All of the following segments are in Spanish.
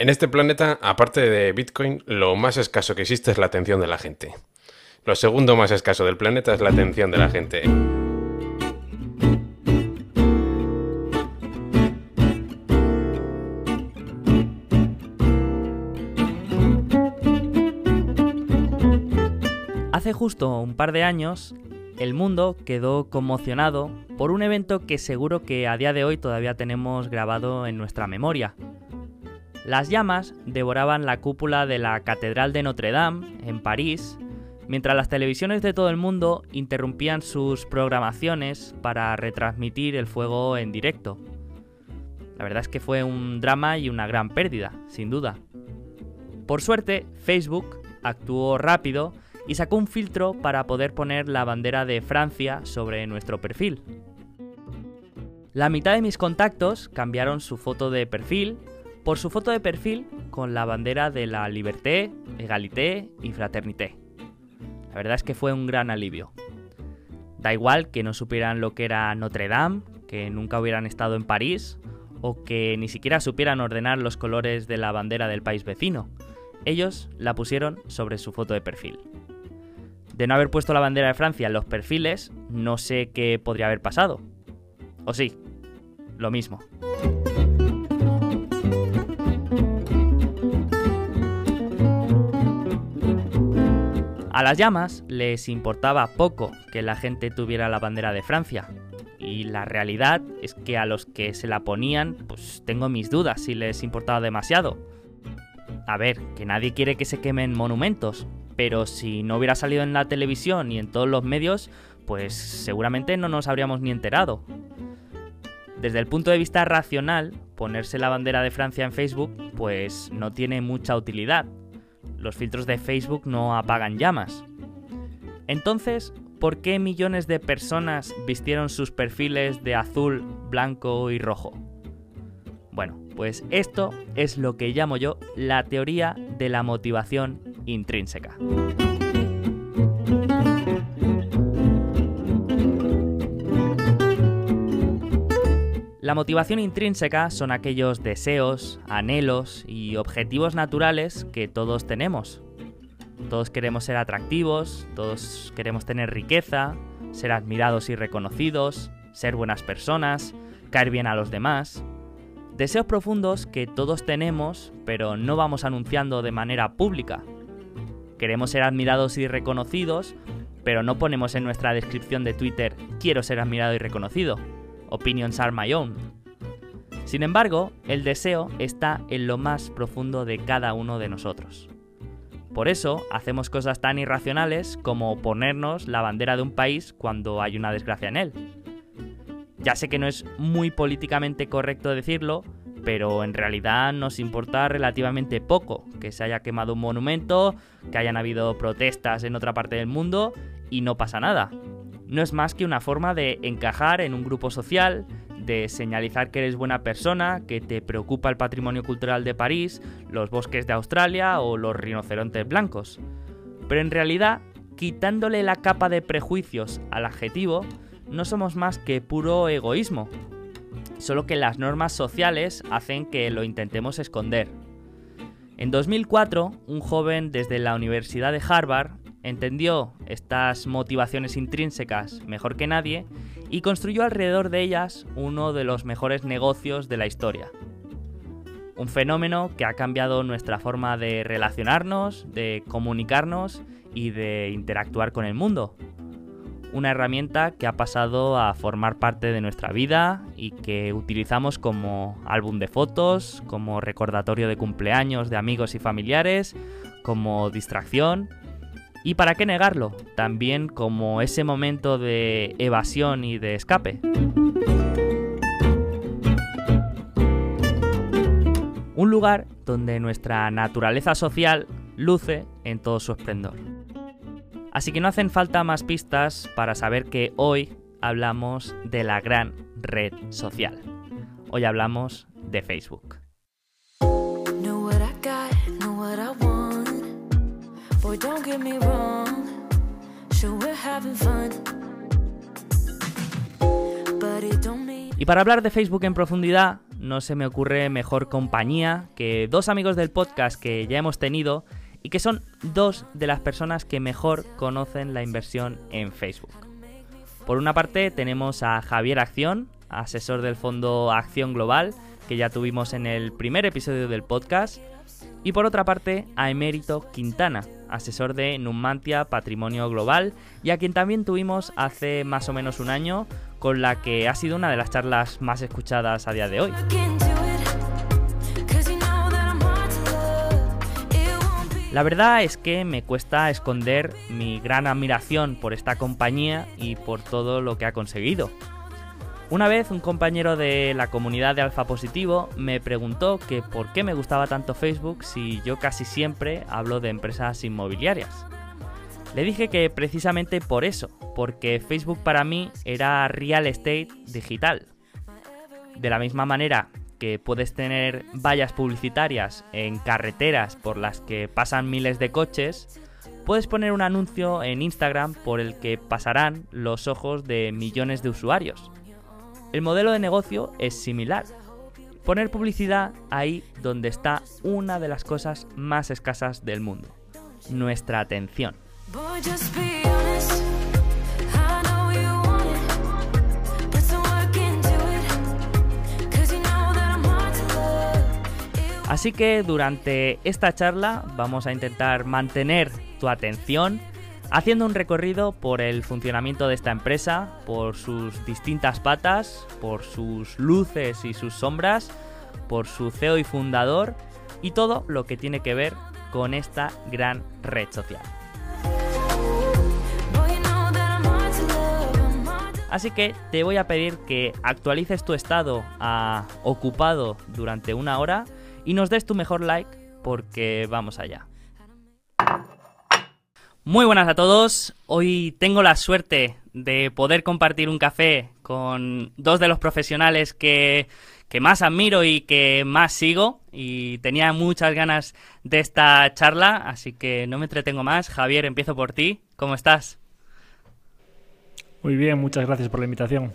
En este planeta, aparte de Bitcoin, lo más escaso que existe es la atención de la gente. Lo segundo más escaso del planeta es la atención de la gente. Hace justo un par de años, el mundo quedó conmocionado por un evento que seguro que a día de hoy todavía tenemos grabado en nuestra memoria. Las llamas devoraban la cúpula de la Catedral de Notre Dame, en París, mientras las televisiones de todo el mundo interrumpían sus programaciones para retransmitir el fuego en directo. La verdad es que fue un drama y una gran pérdida, sin duda. Por suerte, Facebook actuó rápido y sacó un filtro para poder poner la bandera de Francia sobre nuestro perfil. La mitad de mis contactos cambiaron su foto de perfil por su foto de perfil con la bandera de la liberté, égalité y fraternité. La verdad es que fue un gran alivio. Da igual que no supieran lo que era Notre Dame, que nunca hubieran estado en París o que ni siquiera supieran ordenar los colores de la bandera del país vecino. Ellos la pusieron sobre su foto de perfil. De no haber puesto la bandera de Francia en los perfiles, no sé qué podría haber pasado. O sí, lo mismo. A las llamas les importaba poco que la gente tuviera la bandera de Francia. Y la realidad es que a los que se la ponían, pues tengo mis dudas si les importaba demasiado. A ver, que nadie quiere que se quemen monumentos, pero si no hubiera salido en la televisión y en todos los medios, pues seguramente no nos habríamos ni enterado. Desde el punto de vista racional, ponerse la bandera de Francia en Facebook, pues no tiene mucha utilidad. Los filtros de Facebook no apagan llamas. Entonces, ¿por qué millones de personas vistieron sus perfiles de azul, blanco y rojo? Bueno, pues esto es lo que llamo yo la teoría de la motivación intrínseca. La motivación intrínseca son aquellos deseos, anhelos y objetivos naturales que todos tenemos. Todos queremos ser atractivos, todos queremos tener riqueza, ser admirados y reconocidos, ser buenas personas, caer bien a los demás. Deseos profundos que todos tenemos, pero no vamos anunciando de manera pública. Queremos ser admirados y reconocidos, pero no ponemos en nuestra descripción de Twitter quiero ser admirado y reconocido. Opinions are my own. Sin embargo, el deseo está en lo más profundo de cada uno de nosotros. Por eso hacemos cosas tan irracionales como ponernos la bandera de un país cuando hay una desgracia en él. Ya sé que no es muy políticamente correcto decirlo, pero en realidad nos importa relativamente poco que se haya quemado un monumento, que hayan habido protestas en otra parte del mundo y no pasa nada. No es más que una forma de encajar en un grupo social, de señalizar que eres buena persona, que te preocupa el patrimonio cultural de París, los bosques de Australia o los rinocerontes blancos. Pero en realidad, quitándole la capa de prejuicios al adjetivo, no somos más que puro egoísmo. Solo que las normas sociales hacen que lo intentemos esconder. En 2004, un joven desde la Universidad de Harvard entendió estas motivaciones intrínsecas mejor que nadie y construyó alrededor de ellas uno de los mejores negocios de la historia. Un fenómeno que ha cambiado nuestra forma de relacionarnos, de comunicarnos y de interactuar con el mundo una herramienta que ha pasado a formar parte de nuestra vida y que utilizamos como álbum de fotos, como recordatorio de cumpleaños de amigos y familiares, como distracción y para qué negarlo, también como ese momento de evasión y de escape. Un lugar donde nuestra naturaleza social luce en todo su esplendor. Así que no hacen falta más pistas para saber que hoy hablamos de la gran red social. Hoy hablamos de Facebook. Y para hablar de Facebook en profundidad, no se me ocurre mejor compañía que dos amigos del podcast que ya hemos tenido y que son dos de las personas que mejor conocen la inversión en Facebook. Por una parte tenemos a Javier Acción, asesor del fondo Acción Global, que ya tuvimos en el primer episodio del podcast, y por otra parte a Emérito Quintana, asesor de Numantia Patrimonio Global, y a quien también tuvimos hace más o menos un año, con la que ha sido una de las charlas más escuchadas a día de hoy. La verdad es que me cuesta esconder mi gran admiración por esta compañía y por todo lo que ha conseguido. Una vez un compañero de la comunidad de Alfa Positivo me preguntó que por qué me gustaba tanto Facebook si yo casi siempre hablo de empresas inmobiliarias. Le dije que precisamente por eso, porque Facebook para mí era real estate digital. De la misma manera que puedes tener vallas publicitarias en carreteras por las que pasan miles de coches, puedes poner un anuncio en Instagram por el que pasarán los ojos de millones de usuarios. El modelo de negocio es similar. Poner publicidad ahí donde está una de las cosas más escasas del mundo, nuestra atención. Así que durante esta charla vamos a intentar mantener tu atención haciendo un recorrido por el funcionamiento de esta empresa, por sus distintas patas, por sus luces y sus sombras, por su CEO y fundador y todo lo que tiene que ver con esta gran red social. Así que te voy a pedir que actualices tu estado a ocupado durante una hora y nos des tu mejor like porque vamos allá. Muy buenas a todos. Hoy tengo la suerte de poder compartir un café con dos de los profesionales que, que, más admiro y que más sigo. Y tenía muchas ganas de esta charla, así que no me entretengo más. Javier, empiezo por ti. ¿Cómo estás? Muy bien, muchas gracias por la invitación.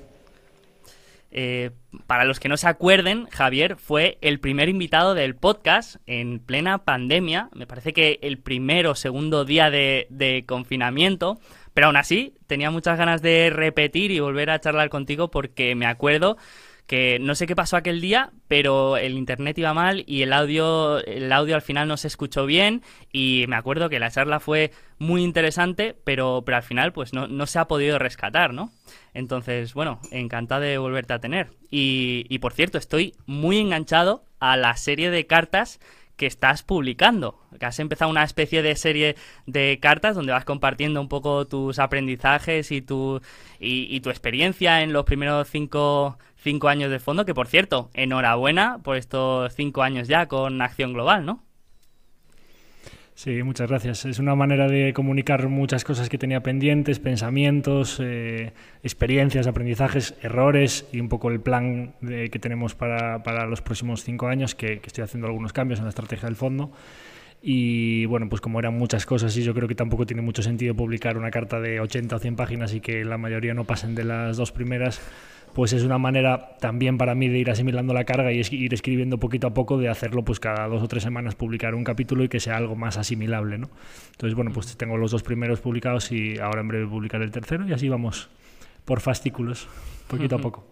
Eh, para los que no se acuerden, Javier fue el primer invitado del podcast en plena pandemia. Me parece que el primero o segundo día de, de confinamiento. Pero aún así, tenía muchas ganas de repetir y volver a charlar contigo porque me acuerdo que no sé qué pasó aquel día, pero el internet iba mal y el audio, el audio al final no se escuchó bien y me acuerdo que la charla fue muy interesante, pero, pero al final pues no, no se ha podido rescatar, ¿no? Entonces, bueno, encantado de volverte a tener. Y, y por cierto, estoy muy enganchado a la serie de cartas que estás publicando. Que has empezado una especie de serie de cartas donde vas compartiendo un poco tus aprendizajes y tu, y, tu experiencia en los primeros cinco, cinco años de fondo. Que por cierto, enhorabuena por estos cinco años ya con Acción Global, ¿no? Sí, muchas gracias. Es una manera de comunicar muchas cosas que tenía pendientes, pensamientos, eh, experiencias, aprendizajes, errores y un poco el plan de, que tenemos para, para, los próximos cinco años, que, que, estoy haciendo algunos cambios en la estrategia del fondo. Y bueno, pues como eran muchas cosas y yo creo que tampoco tiene mucho sentido publicar una carta de 80 o 100 páginas y que la mayoría no pasen de las dos primeras, pues es una manera también para mí de ir asimilando la carga y ir escribiendo poquito a poco, de hacerlo pues cada dos o tres semanas publicar un capítulo y que sea algo más asimilable, ¿no? Entonces, bueno, pues tengo los dos primeros publicados y ahora en breve publicaré el tercero y así vamos por fascículos, poquito a poco.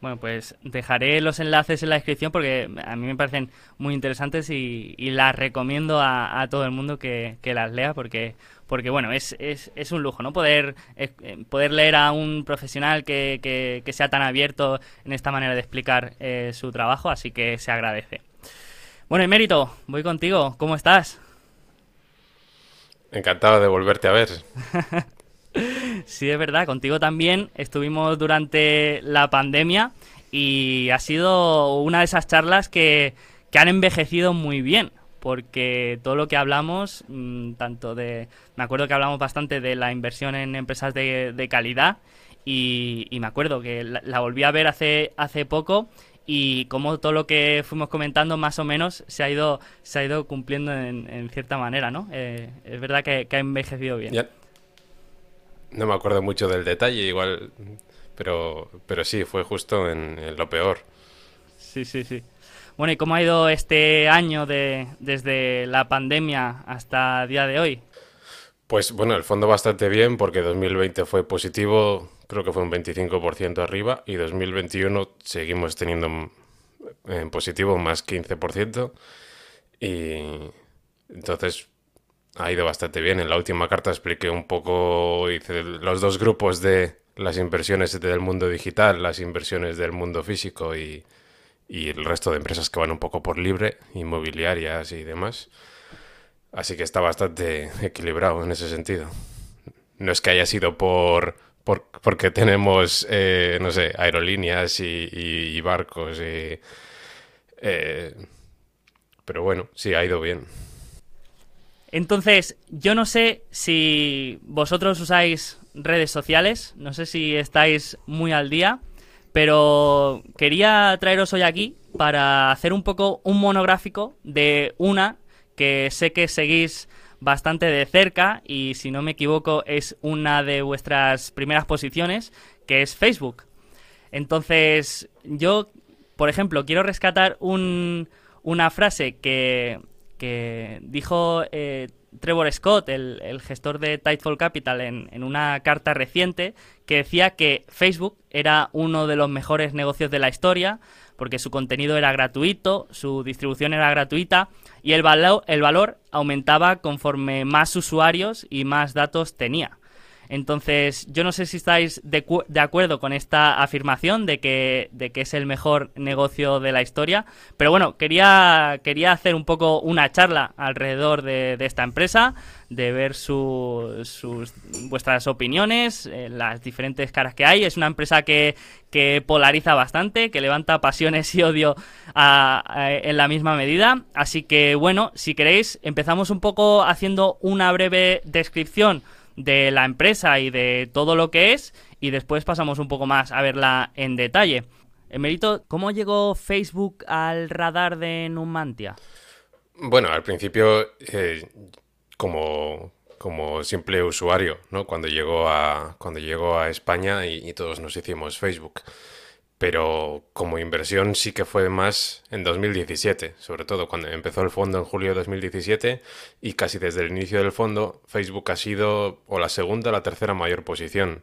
Bueno, pues dejaré los enlaces en la descripción porque a mí me parecen muy interesantes y, y las recomiendo a, a, todo el mundo que, que las lea porque porque bueno, es, es, es un lujo, ¿no? Poder, eh, poder leer a un profesional que, que, que, sea tan abierto en esta manera de explicar eh, su trabajo, así que se agradece. Bueno, Emérito, voy contigo, ¿cómo estás? Encantado de volverte a ver. sí, es verdad, contigo también estuvimos durante la pandemia y ha sido una de esas charlas que, que han envejecido muy bien porque todo lo que hablamos, mmm, tanto de... Me acuerdo que hablamos bastante de la inversión en empresas de, de calidad y, y, me acuerdo que la, la, volví a ver hace, hace poco y como todo lo que fuimos comentando más o menos se ha ido, se ha ido cumpliendo en, en cierta manera, ¿no? Eh, es verdad que, que, ha envejecido bien. Ya. No me acuerdo mucho del detalle, igual, pero, pero sí, fue justo en, en lo peor. Sí, sí, sí. Bueno, ¿y cómo ha ido este año de, desde la pandemia hasta día de hoy? Pues bueno, el fondo bastante bien porque 2020 fue positivo, creo que fue un 25% arriba y 2021 seguimos teniendo en positivo más 15% y entonces ha ido bastante bien. En la última carta expliqué un poco, los dos grupos de las inversiones del mundo digital, las inversiones del mundo físico y, y el resto de empresas que van un poco por libre, inmobiliarias y demás. Así que está bastante equilibrado en ese sentido. No es que haya sido por, porque tenemos, eh, no sé, aerolíneas y, barcos. Y, eh, pero bueno, sí, ha ido bien. Entonces, yo no sé si vosotros usáis redes sociales, no sé si estáis muy al día, pero quería traeros hoy aquí para hacer un poco un monográfico de una que sé que seguís bastante de cerca y si no me equivoco es una de vuestras primeras posiciones, que es Facebook. Entonces, yo, por ejemplo, quiero rescatar una frase que, dijo eh, Trevor Scott, el, gestor de Tidefall Capital, en, una carta reciente, que decía que Facebook era uno de los mejores negocios de la historia, porque su contenido era gratuito, su distribución era gratuita y el, el valor aumentaba conforme más usuarios y más datos tenía. Entonces, yo no sé si estáis de, acuerdo con esta afirmación de que, de que, es el mejor negocio de la historia, pero bueno, quería, quería hacer un poco una charla alrededor de, esta empresa, de ver sus vuestras opiniones, eh, las diferentes caras que hay. Es una empresa que, que polariza bastante, que levanta pasiones y odio en la misma medida. Así que bueno, si queréis, empezamos un poco haciendo una breve descripción de la empresa y de todo lo que es y después pasamos un poco más a verla en detalle. Emerito, ¿cómo llegó Facebook al radar de Numantia? Bueno, al principio eh, como, como simple usuario, ¿no? Cuando llegó a, cuando llegó a España y todos nos hicimos Facebook pero como inversión sí que fue más en 2017, sobre todo cuando empezó el fondo en julio de 2017 y casi desde el inicio del fondo Facebook ha sido o la segunda o la tercera mayor posición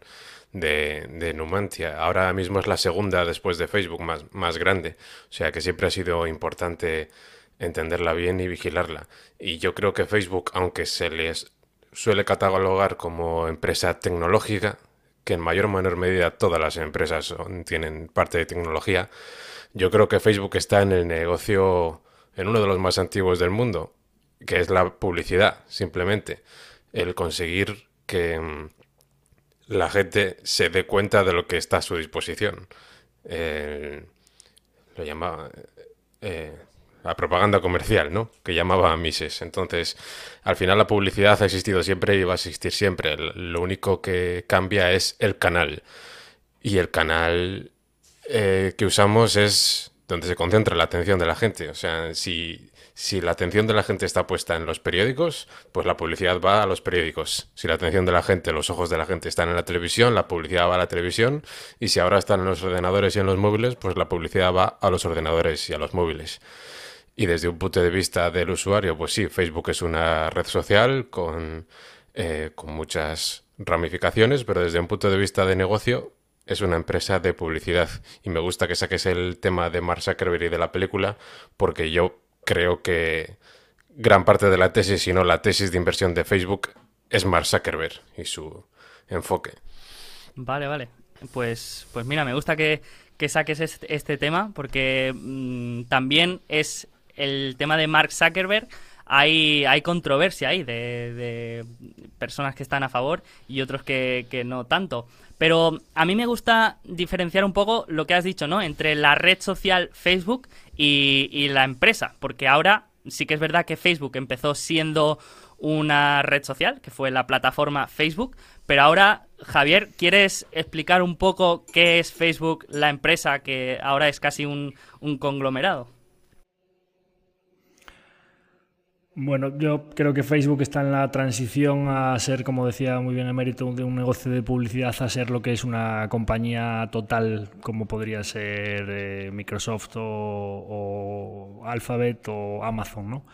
de, de, Numantia. Ahora mismo es la segunda después de Facebook más, más grande, o sea que siempre ha sido importante entenderla bien y vigilarla. Y yo creo que Facebook, aunque se les suele catalogar como empresa tecnológica, que en mayor o menor medida todas las empresas tienen parte de tecnología, yo creo que Facebook está en el negocio, en uno de los más antiguos del mundo, que es la publicidad, simplemente. El conseguir que mm, la gente se dé cuenta de lo que está a su disposición. lo llamaba... Eh, la propaganda comercial, ¿no? Que llamaba a Mises. Entonces, al final la publicidad ha existido siempre y va a existir siempre. Lo único que cambia es el canal. Y el canal eh, que usamos es donde se concentra la atención de la gente. O sea, si, si la atención de la gente está puesta en los periódicos, pues la publicidad va a los periódicos. Si la atención de la gente, los ojos de la gente están en la televisión, la publicidad va a la televisión. Y si ahora están en los ordenadores y en los móviles, pues la publicidad va a los ordenadores y a los móviles. Y desde un punto de vista del usuario, pues sí, Facebook es una red social con, eh, con muchas ramificaciones, pero desde un punto de vista de negocio es una empresa de publicidad. Y me gusta que saques el tema de Mark Zuckerberg y de la película, porque yo creo que gran parte de la tesis, si no la tesis de inversión de Facebook, es Mark Zuckerberg y su enfoque. Vale, vale. Pues, pues mira, me gusta que, saques este, este, tema, porque mm, también es el tema de Mark Zuckerberg, hay, hay controversia ahí de, personas que están a favor y otros que, no tanto. Pero a mí me gusta diferenciar un poco lo que has dicho, ¿no? Entre la red social Facebook y, la empresa. Porque ahora sí que es verdad que Facebook empezó siendo una red social, que fue la plataforma Facebook. Pero ahora, Javier, ¿quieres explicar un poco qué es Facebook, la empresa, que ahora es casi un conglomerado? Bueno, yo creo que Facebook está en la transición a ser, como decía muy bien Emérito, de un negocio de publicidad a ser lo que es una compañía total, como podría ser eh, Microsoft o, Alphabet o Amazon, ¿no?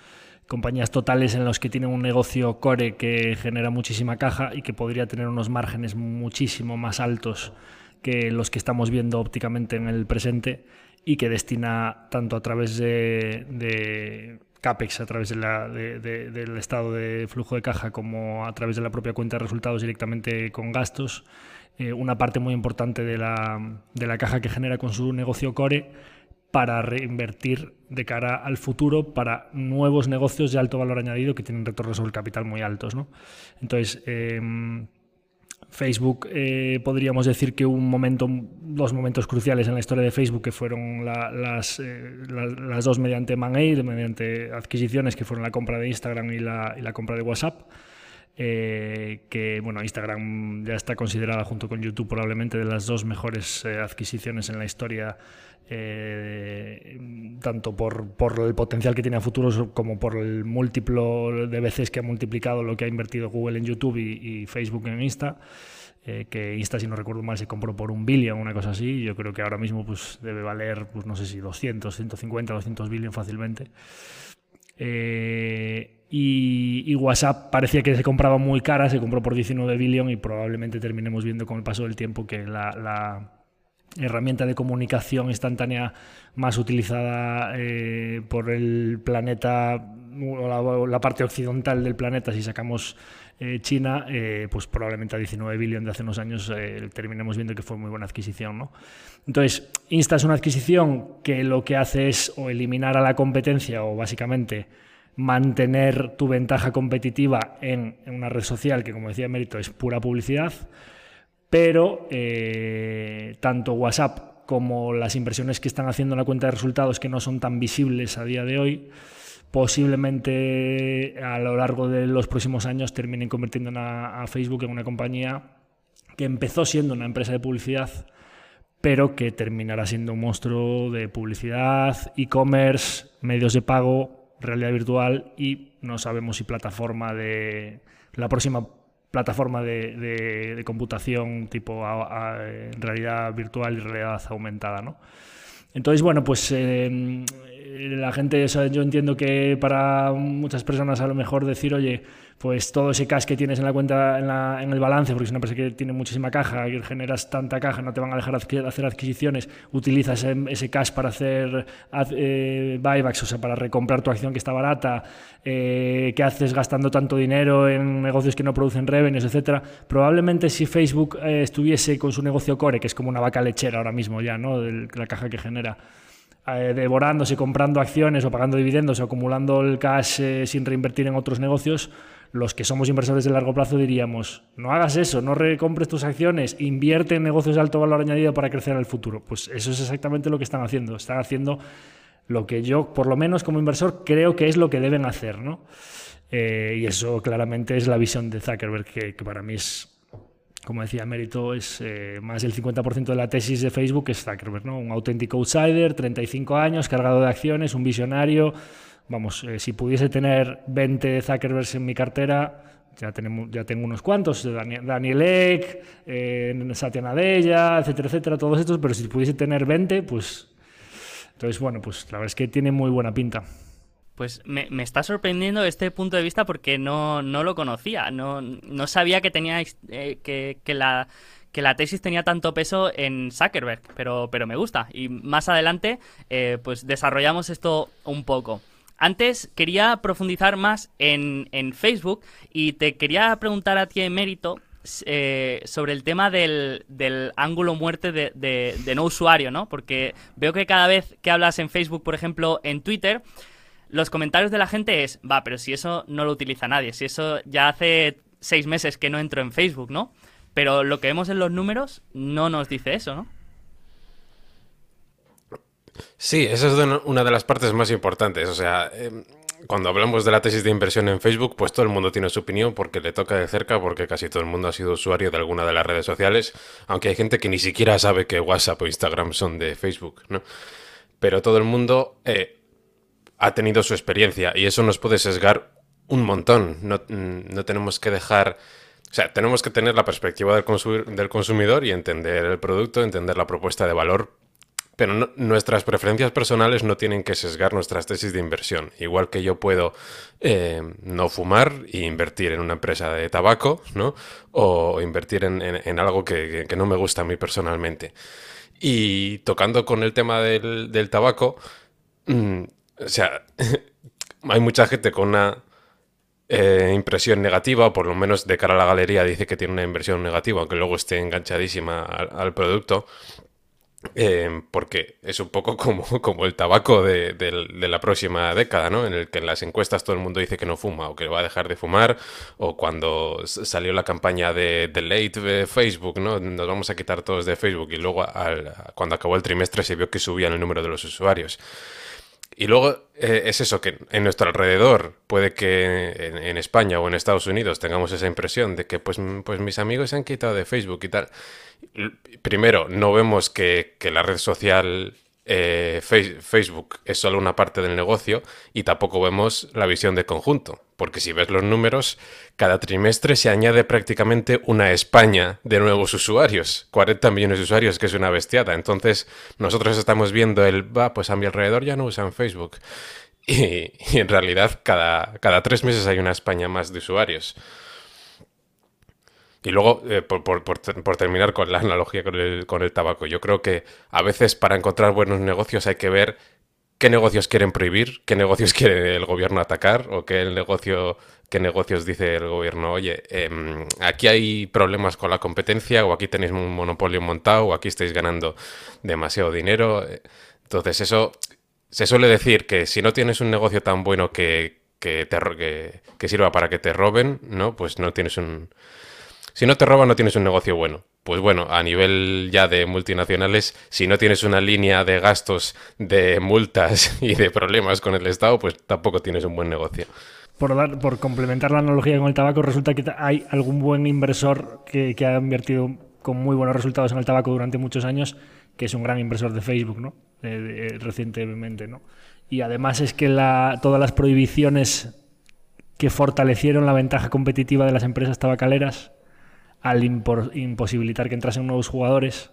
Compañías totales en los que tienen un negocio core que genera muchísima caja y que podría tener unos márgenes muchísimo más altos que los que estamos viendo ópticamente en el presente y que destina tanto a través de CAPEX a través de del estado de flujo de caja como a través de la propia cuenta de resultados directamente con gastos, eh, una parte muy importante de la, de la caja que genera con su negocio core para reinvertir de cara al futuro para nuevos negocios de alto valor añadido que tienen retornos sobre el capital muy altos. ¿no? Entonces, eh, Facebook, eh, podríamos decir que un momento, dos momentos cruciales en la historia de Facebook, que fueron la, las, eh, la, las, dos mediante M&A, mediante adquisiciones, que fueron la compra de Instagram y la, y la compra de WhatsApp. Eh, que bueno, Instagram ya está considerada junto con YouTube probablemente de las dos mejores eh, adquisiciones en la historia eh, tanto por, por, el potencial que tiene a futuros como por el múltiplo de veces que ha multiplicado lo que ha invertido Google en YouTube y, y Facebook en Insta. Eh, que Insta, si no recuerdo mal, se compró por un billón, una cosa así. Yo creo que ahora mismo pues, debe valer, pues, no sé si 200, 150, 200 billion fácilmente. Eh, y, y, WhatsApp parecía que se compraba muy cara, se compró por 19 billion y probablemente terminemos viendo con el paso del tiempo que la, herramienta de comunicación instantánea más utilizada eh, por el planeta, o la, parte occidental del planeta, si sacamos eh, China, eh, pues probablemente a 19 billones de hace unos años eh, terminemos viendo que fue muy buena adquisición. ¿no? Entonces, Insta es una adquisición que lo que hace es o eliminar a la competencia o básicamente mantener tu ventaja competitiva en, una red social que, como decía Mérito, es pura publicidad pero tanto WhatsApp como las inversiones que están haciendo en la cuenta de resultados que no son tan visibles a día de hoy, posiblemente a lo largo de los próximos años terminen convirtiendo a, Facebook en una compañía que empezó siendo una empresa de publicidad, pero que terminará siendo un monstruo de publicidad, e-commerce, medios de pago, realidad virtual y no sabemos si plataforma de la próxima plataforma de, de, computación tipo realidad virtual y realidad aumentada, ¿no? Entonces, bueno, pues eh, la gente, o sea, yo entiendo que para muchas personas a lo mejor decir, oye, pues todo ese cash que tienes en la cuenta, en, la, en el balance, porque es una empresa que tiene muchísima caja, y generas tanta caja, no te van a dejar hacer adquisiciones, utilizas ese, ese cash para hacer eh, buybacks, o sea, para recomprar tu acción que está barata, eh, ¿qué haces gastando tanto dinero en negocios que no producen revenues, etcétera? Probablemente si Facebook eh, estuviese con su negocio core, que es como una vaca lechera ahora mismo ya, ¿no? La caja que genera, eh, devorándose, comprando acciones o pagando dividendos o acumulando el cash eh, sin reinvertir en otros negocios, los que somos inversores de largo plazo diríamos, no hagas eso, no recompres tus acciones, invierte en negocios de alto valor añadido para crecer en el futuro. Pues eso es exactamente lo que están haciendo. Están haciendo lo que yo, por lo menos como inversor, creo que es lo que deben hacer. ¿no? Eh, y eso claramente es la visión de Zuckerberg, que, que para mí es como decía Mérito, es eh, más del 50% de la tesis de Facebook es Zuckerberg, ¿no? Un auténtico outsider, 35 años, cargado de acciones, un visionario. Vamos, eh, si pudiese tener 20 Zuckerbergs en mi cartera, ya, tenemos, ya tengo unos cuantos, Daniel, Daniel Ek, eh, Satya Nadella, etcétera, etcétera, todos estos, pero si pudiese tener 20, pues... Entonces, bueno, pues la verdad es que tiene muy buena pinta. Pues me, me, está sorprendiendo este punto de vista porque no, no lo conocía. No, no sabía que tenía eh, que, que, la, que la tesis tenía tanto peso en Zuckerberg, pero, pero me gusta. Y más adelante, eh, pues desarrollamos esto un poco. Antes quería profundizar más en, en Facebook y te quería preguntar a ti en mérito eh, sobre el tema del, del ángulo muerte de, de, de, no usuario, ¿no? Porque veo que cada vez que hablas en Facebook, por ejemplo, en Twitter, los comentarios de la gente es, va, pero si eso no lo utiliza nadie, si eso ya hace seis meses que no entro en Facebook, ¿no? Pero lo que vemos en los números no nos dice eso, ¿no? Sí, esa es una de las partes más importantes. O sea, eh, cuando hablamos de la tesis de inversión en Facebook, pues todo el mundo tiene su opinión porque le toca de cerca, porque casi todo el mundo ha sido usuario de alguna de las redes sociales, aunque hay gente que ni siquiera sabe que WhatsApp o Instagram son de Facebook, ¿no? Pero todo el mundo... Eh, ha tenido su experiencia y eso nos puede sesgar un montón. No, no tenemos que dejar... O sea, tenemos que tener la perspectiva del, del consumidor y entender el producto, entender la propuesta de valor pero nuestras preferencias personales no tienen que sesgar nuestras tesis de inversión. Igual que yo puedo eh, no fumar e invertir en una empresa de tabaco, ¿no? O invertir en, algo que, no me gusta a mí personalmente. Y tocando con el tema del, tabaco, mm, o sea, hay mucha gente con una eh, impresión negativa, o por lo menos de cara a la galería dice que tiene una inversión negativa, aunque luego esté enganchadísima al producto. Em, porque es un poco como, como el tabaco de, la próxima década, ¿no? En el que en las encuestas todo el mundo dice que no fuma o que va a dejar de fumar, o cuando salió la campaña de, de Late de Facebook, ¿no? Nos vamos a quitar todos de Facebook y luego cuando acabó el trimestre se vio que subían el número de los usuarios. Y luego eh, es eso, que en nuestro alrededor puede que en, España o en Estados Unidos tengamos esa impresión de que pues, pues mis amigos se han quitado de Facebook y tal. Primero, no vemos que, que la red social eh, Facebook es solo una parte del negocio y tampoco vemos la visión de conjunto, porque si ves los números, cada trimestre se añade prácticamente una España de nuevos usuarios, 40 millones de usuarios, que es una bestiada. Entonces, nosotros estamos viendo el, va, pues a mi alrededor ya no usan Facebook. Y, en realidad, cada, cada tres meses hay una España más de usuarios. Y luego, eh, por, terminar con la analogía con el, con el tabaco, yo creo que a veces para encontrar buenos negocios hay que ver qué negocios quieren prohibir, qué negocios quiere el gobierno atacar o qué, el negocio, qué negocios dice el gobierno, oye, em, aquí hay problemas con la competencia o aquí tenéis un monopolio montado o aquí estáis ganando demasiado dinero. Entonces eso se suele decir que si no tienes un negocio tan bueno que, que, te, que, que sirva para que te roben, ¿no? Pues no tienes un si no te roban, no tienes un negocio bueno. Pues bueno, a nivel ya de multinacionales, si no tienes una línea de gastos, de multas y de problemas con el Estado, pues tampoco tienes un buen negocio. Por, complementar la analogía con el tabaco, resulta que hay algún buen inversor que, ha invertido con muy buenos resultados en el tabaco durante muchos años, que es un gran inversor de Facebook, ¿no? Eh, recientemente, ¿no? Y además es que la, todas las prohibiciones que fortalecieron la ventaja competitiva de las empresas tabacaleras al imposibilitar que entrasen nuevos jugadores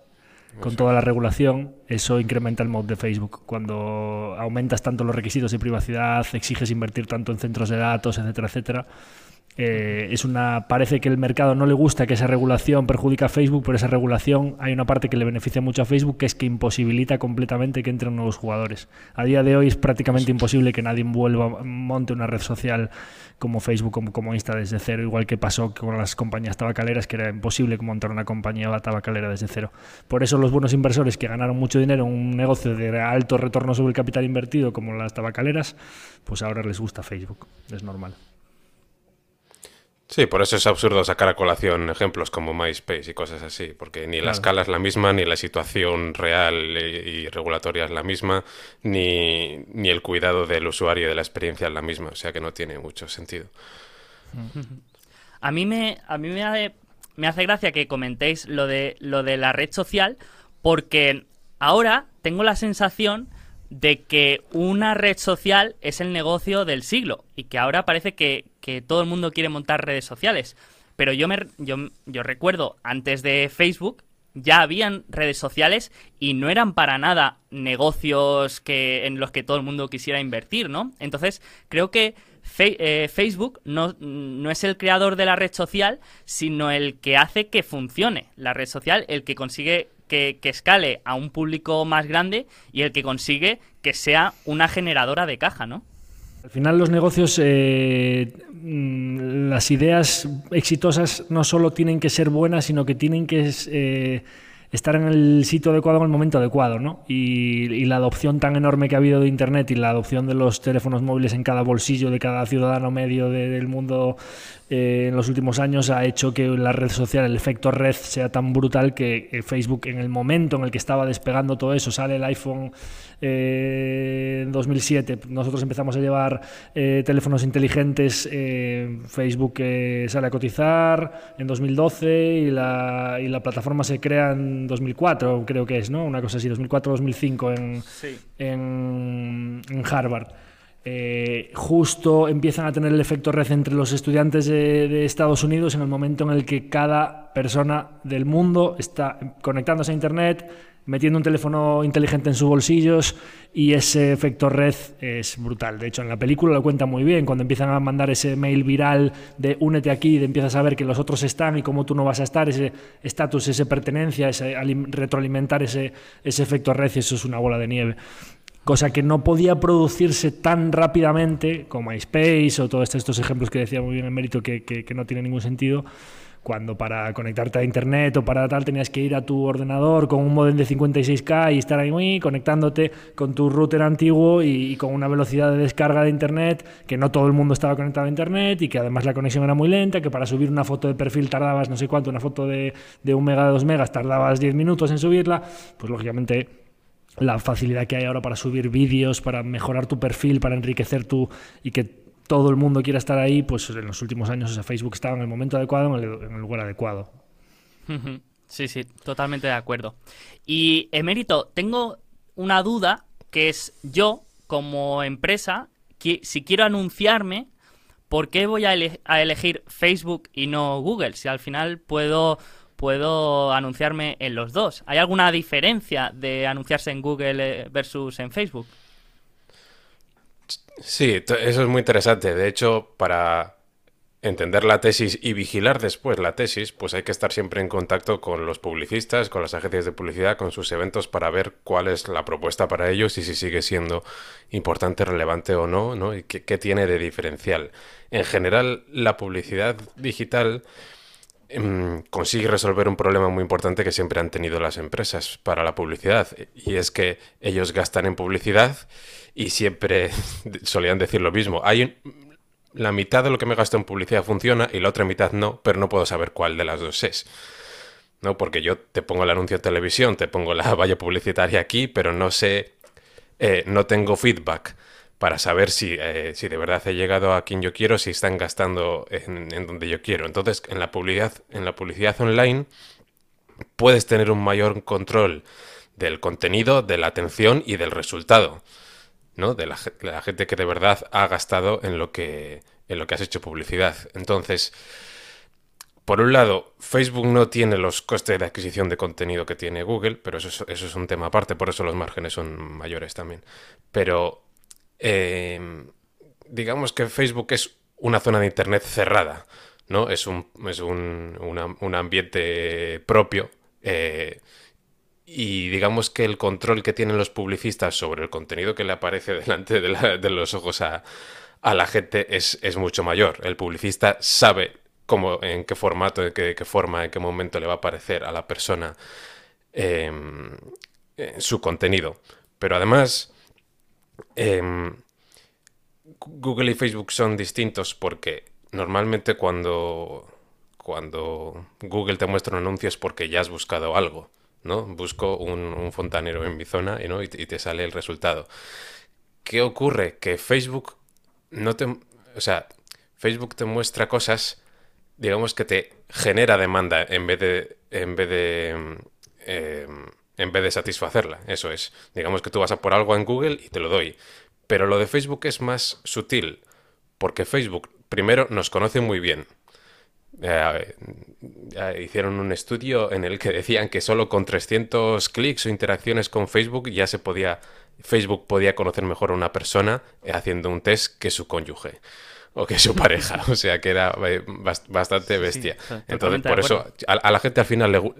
con toda la regulación, eso incrementa el mod de Facebook. Cuando aumentas tanto los requisitos de privacidad, exiges invertir tanto en centros de datos, etcétera, etcétera, eh, es una parece que el mercado no le gusta que esa regulación perjudica a Facebook, pero esa regulación hay una parte que le beneficia mucho a Facebook, que es que imposibilita completamente que entren nuevos jugadores. A día de hoy es prácticamente imposible que nadie vuelva monte una red social como Facebook, como, como Insta desde cero, igual que pasó con las compañías tabacaleras, que era imposible montar una compañía tabacalera desde cero. Por eso los buenos inversores que ganaron mucho dinero en un negocio de alto retorno sobre el capital invertido, como las tabacaleras, pues ahora les gusta Facebook, es normal. Sí, por eso es absurdo sacar a colación ejemplos como MySpace y cosas así, porque ni la escala es la misma, ni la situación real y regulatoria es la misma, ni, ni el cuidado del usuario y de la experiencia es la misma, o sea que no tiene mucho sentido. A mí me, a mí me, hace, me hace gracia que comentéis lo de, lo de la red social, porque ahora tengo la sensación de que una red social es el negocio del siglo y que ahora parece que, todo el mundo quiere montar redes sociales. Pero yo, me, yo, yo recuerdo, antes de Facebook, ya habían redes sociales y no eran para nada negocios que, en los que todo el mundo quisiera invertir, ¿no? Entonces, creo que eh, Facebook no, no, es el creador de la red social, sino el que hace que funcione la red social, el que consigue que, escale a un público más grande y el que consigue que sea una generadora de caja, ¿no? Al final los negocios, eh, mm, las ideas exitosas no solo tienen que ser buenas, sino que tienen que eh, estar en el sitio adecuado en el momento adecuado, ¿no? Y, la adopción tan enorme que ha habido de Internet y la adopción de los teléfonos móviles en cada bolsillo de cada ciudadano medio del mundo eh, en los últimos años ha hecho que la red social, el efecto red, sea tan brutal que Facebook en el momento en el que estaba despegando todo eso, sale el iPhone en 2007, nosotros empezamos a llevar teléfonos inteligentes, Facebook sale a cotizar en 2012 y la, y la plataforma se crea en 2004, creo que es, ¿no? Una cosa así, 2004-2005 en, en, Harvard. eh, justo empiezan a tener el efecto red entre los estudiantes de, Estados Unidos en el momento en el que cada persona del mundo está conectándose a Internet, metiendo un teléfono inteligente en sus bolsillos y ese efecto red es brutal. De hecho, en la película lo cuenta muy bien, cuando empiezan a mandar ese mail viral de únete aquí, y empiezas a ver que los otros están y cómo tú no vas a estar, ese estatus, esa pertenencia, ese retroalimentar ese, ese efecto red, eso es una bola de nieve cosa que no podía producirse tan rápidamente como MySpace o todos estos ejemplos que decía muy bien el mérito que, que, no tiene ningún sentido, cuando para conectarte a internet o para tal tenías que ir a tu ordenador con un modem de 56K y estar ahí conectándote con tu router antiguo y, con una velocidad de descarga de internet que no todo el mundo estaba conectado a internet y que además la conexión era muy lenta, que para subir una foto de perfil tardabas no sé cuánto, una foto de, de un mega, de dos megas, tardabas 10 minutos en subirla, pues lógicamente la facilidad que hay ahora para subir vídeos, para mejorar tu perfil, para enriquecer tu y que todo el mundo quiera estar ahí, pues en los últimos años Facebook estaba en el momento adecuado, en el, lugar adecuado. Sí, sí, totalmente de acuerdo. Y Emérito, tengo una duda que es yo, como empresa, que si quiero anunciarme, ¿por qué voy a elegir Facebook y no Google? Si al final puedo puedo anunciarme en los dos. ¿Hay alguna diferencia de anunciarse en Google eh, versus en Facebook? Sí, eso es muy interesante. De hecho, para entender la tesis y vigilar después la tesis, pues hay que estar siempre en contacto con los publicistas, con las agencias de publicidad, con sus eventos para ver cuál es la propuesta para ellos y si sigue siendo importante, relevante o no, ¿no? Y qué, tiene de diferencial. En general, la publicidad digital consigue resolver un problema muy importante que siempre han tenido las empresas para la publicidad. Y es que ellos gastan en publicidad y siempre solían decir lo mismo. Hay la mitad de lo que me gasto en publicidad funciona y la otra mitad no, pero no puedo saber cuál de las dos es. ¿No? Porque yo te pongo el anuncio en televisión, te pongo la valla publicitaria aquí, pero no sé, eh, no tengo feedback para saber si, eh, si de verdad he llegado a quien yo quiero, si están gastando en, donde yo quiero. Entonces, en la publicidad, en la publicidad online puedes tener un mayor control del contenido, de la atención y del resultado, ¿no? De la, gente que de verdad ha gastado en lo que, en lo que has hecho publicidad. Entonces, por un lado, Facebook no tiene los costes de adquisición de contenido que tiene Google, pero eso eso es un tema aparte, por eso los márgenes son mayores también. Pero Em, digamos que Facebook es una zona de Internet cerrada, ¿no? Es un, es un, ambiente propio. Eh, y digamos que el control que tienen los publicistas sobre el contenido que le aparece delante de, los ojos a, la gente es, mucho mayor. El publicista sabe cómo, en qué formato, en qué, forma, en qué momento le va a aparecer a la persona em, su contenido. Pero además, Em, Google y Facebook son distintos porque normalmente cuando, cuando Google te muestra un anuncio es porque ya has buscado algo, ¿no? Busco un, fontanero en mi zona ¿no? y, te sale el resultado. ¿Qué ocurre? Que Facebook no te... O sea, Facebook te muestra cosas, digamos que te genera demanda en vez de... En vez de em, en vez de satisfacerla. Eso es. Digamos que tú vas a por algo en Google y te lo doy. Pero lo de Facebook es más sutil, porque Facebook primero nos conoce muy bien. Eh, hicieron un estudio en el que decían que solo con 300 clics o interacciones con Facebook ya se podía Facebook podía conocer mejor a una persona haciendo un test que su cónyuge o que su pareja, o sea que era eh, bastante bestia. Entonces, por eso a, la gente al final le